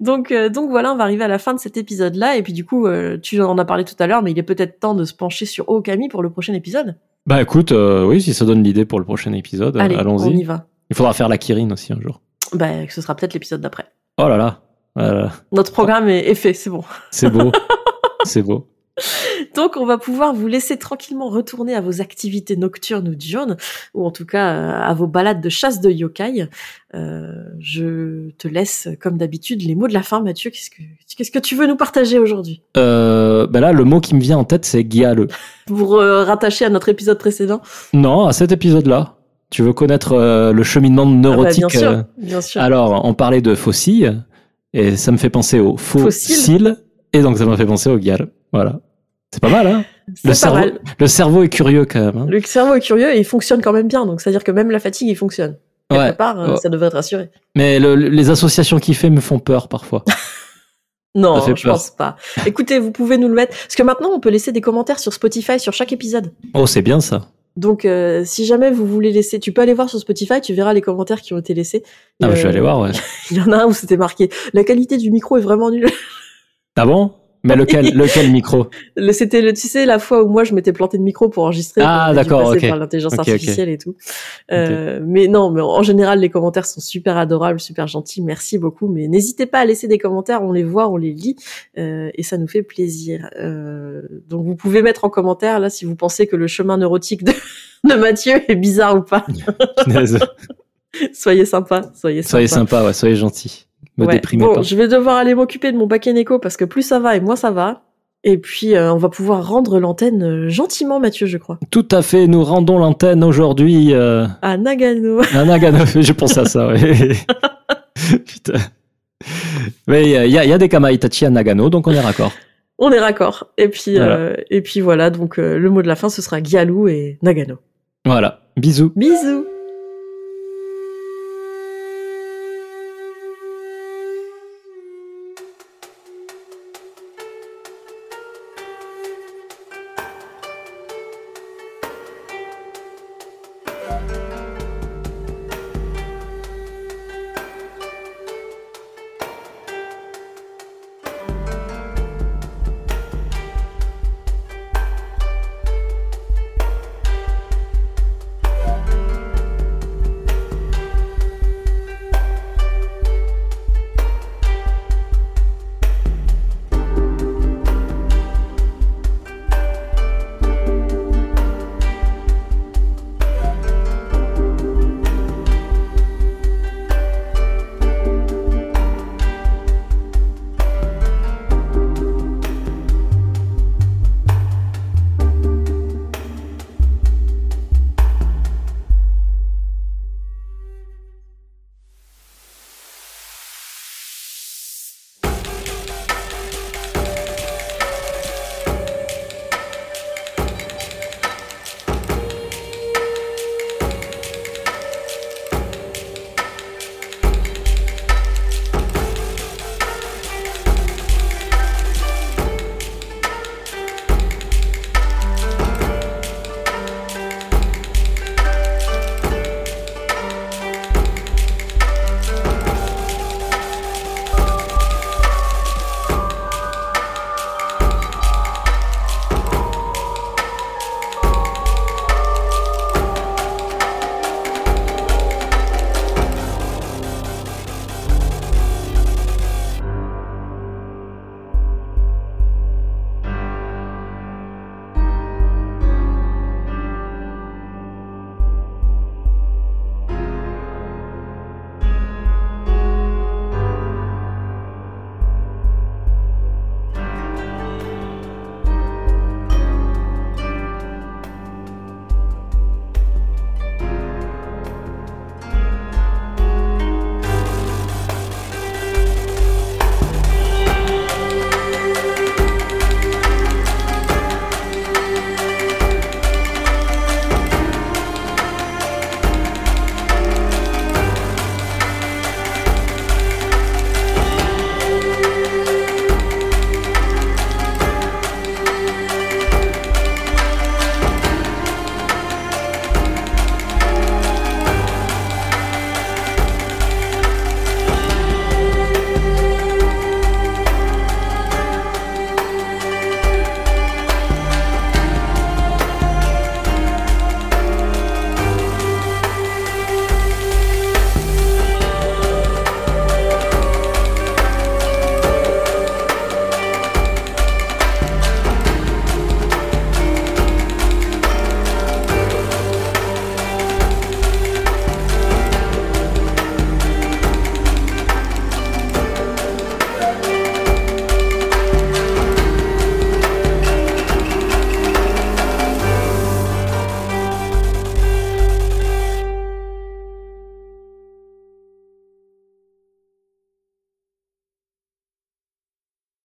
donc, euh, donc voilà, on va arriver à la fin de cet épisode-là. Et puis du coup, euh, tu en as parlé tout à l'heure, mais il est peut-être temps de se pencher sur Okami pour le prochain épisode. Bah écoute, euh, oui, si ça donne l'idée pour le prochain épisode, Allez, on y allons-y. va. Il faudra faire la Kirin aussi un jour. Bah, ce sera peut-être l'épisode d'après. Oh là là. Notre programme est, est fait, c'est bon. C'est beau. (laughs) c'est beau. (laughs) Donc, on va pouvoir vous laisser tranquillement retourner à vos activités nocturnes ou diurnes, ou en tout cas euh, à vos balades de chasse de yokai. Euh, je te laisse, comme d'habitude, les mots de la fin, Mathieu. Qu'est-ce que, qu'est-ce que tu veux nous partager aujourd'hui? Euh, bah là, le mot qui me vient en tête, c'est guiale. Pour euh, rattacher à notre épisode précédent? Non, à cet épisode-là. Tu veux connaître le cheminement Ah bah, neurotique bien sûr, bien sûr. Alors, on parlait de fossiles, et ça me fait penser aux Fossiles. Et donc ça m'a fait penser au Gyal. Voilà. C'est pas mal, hein le cerveau, mal. le cerveau est curieux quand même. hein. Le cerveau est curieux et il fonctionne quand même bien. Donc, c'est-à-dire que même la fatigue, il fonctionne. Quelque Ouais. part, Oh. ça devrait te rassurer. Mais le- le- les associations qu'il fait me font peur parfois. (laughs) Non, je peur. pense pas. Écoutez, vous pouvez nous le mettre. Parce que maintenant, on peut laisser des commentaires sur Spotify sur chaque épisode. Oh, c'est bien ça. Donc, euh, si jamais vous voulez laisser, tu peux aller voir sur Spotify, tu verras les commentaires qui ont été laissés. Ah, bah, Euh, je vais aller voir, ouais. (laughs) Il y en a un où c'était marqué la qualité du micro est vraiment nulle. Ah bon? Mais lequel, lequel micro? Le- C'était le, tu sais, la fois où moi je m'étais planté de micro pour enregistrer. Ah, d'accord, ok. Par l'intelligence artificielle et tout. Euh, Mais non, mais en général, les commentaires sont super adorables, super gentils. Merci beaucoup. Mais n'hésitez pas à laisser des commentaires. On les voit, on les lit, euh, et ça nous fait plaisir. Euh, donc vous pouvez mettre en commentaire là si vous pensez que le chemin neurotique de, (laughs) de Mathieu est bizarre ou pas. (laughs) Soyez sympa, soyez sympa. Soyez sympa, ouais, soyez gentil. Me Ouais. déprimez bon, pas. je vais devoir aller m'occuper de mon bac éco parce que plus ça va et moins ça va. Et puis, euh, on va pouvoir rendre l'antenne euh, gentiment, Mathieu, je crois. Tout à fait, nous rendons l'antenne aujourd'hui euh, À Nagano. (laughs) à Nagano. Je pense à ça, ouais. (laughs) Putain. Mais il y, a- y des Kamaitachi à Nagano, donc on est raccord. on est raccord. Et puis, Voilà. euh, et puis voilà. Donc, le mot de la fin, ce sera Gyalou et Nagano. Voilà. Bisous. Bisous.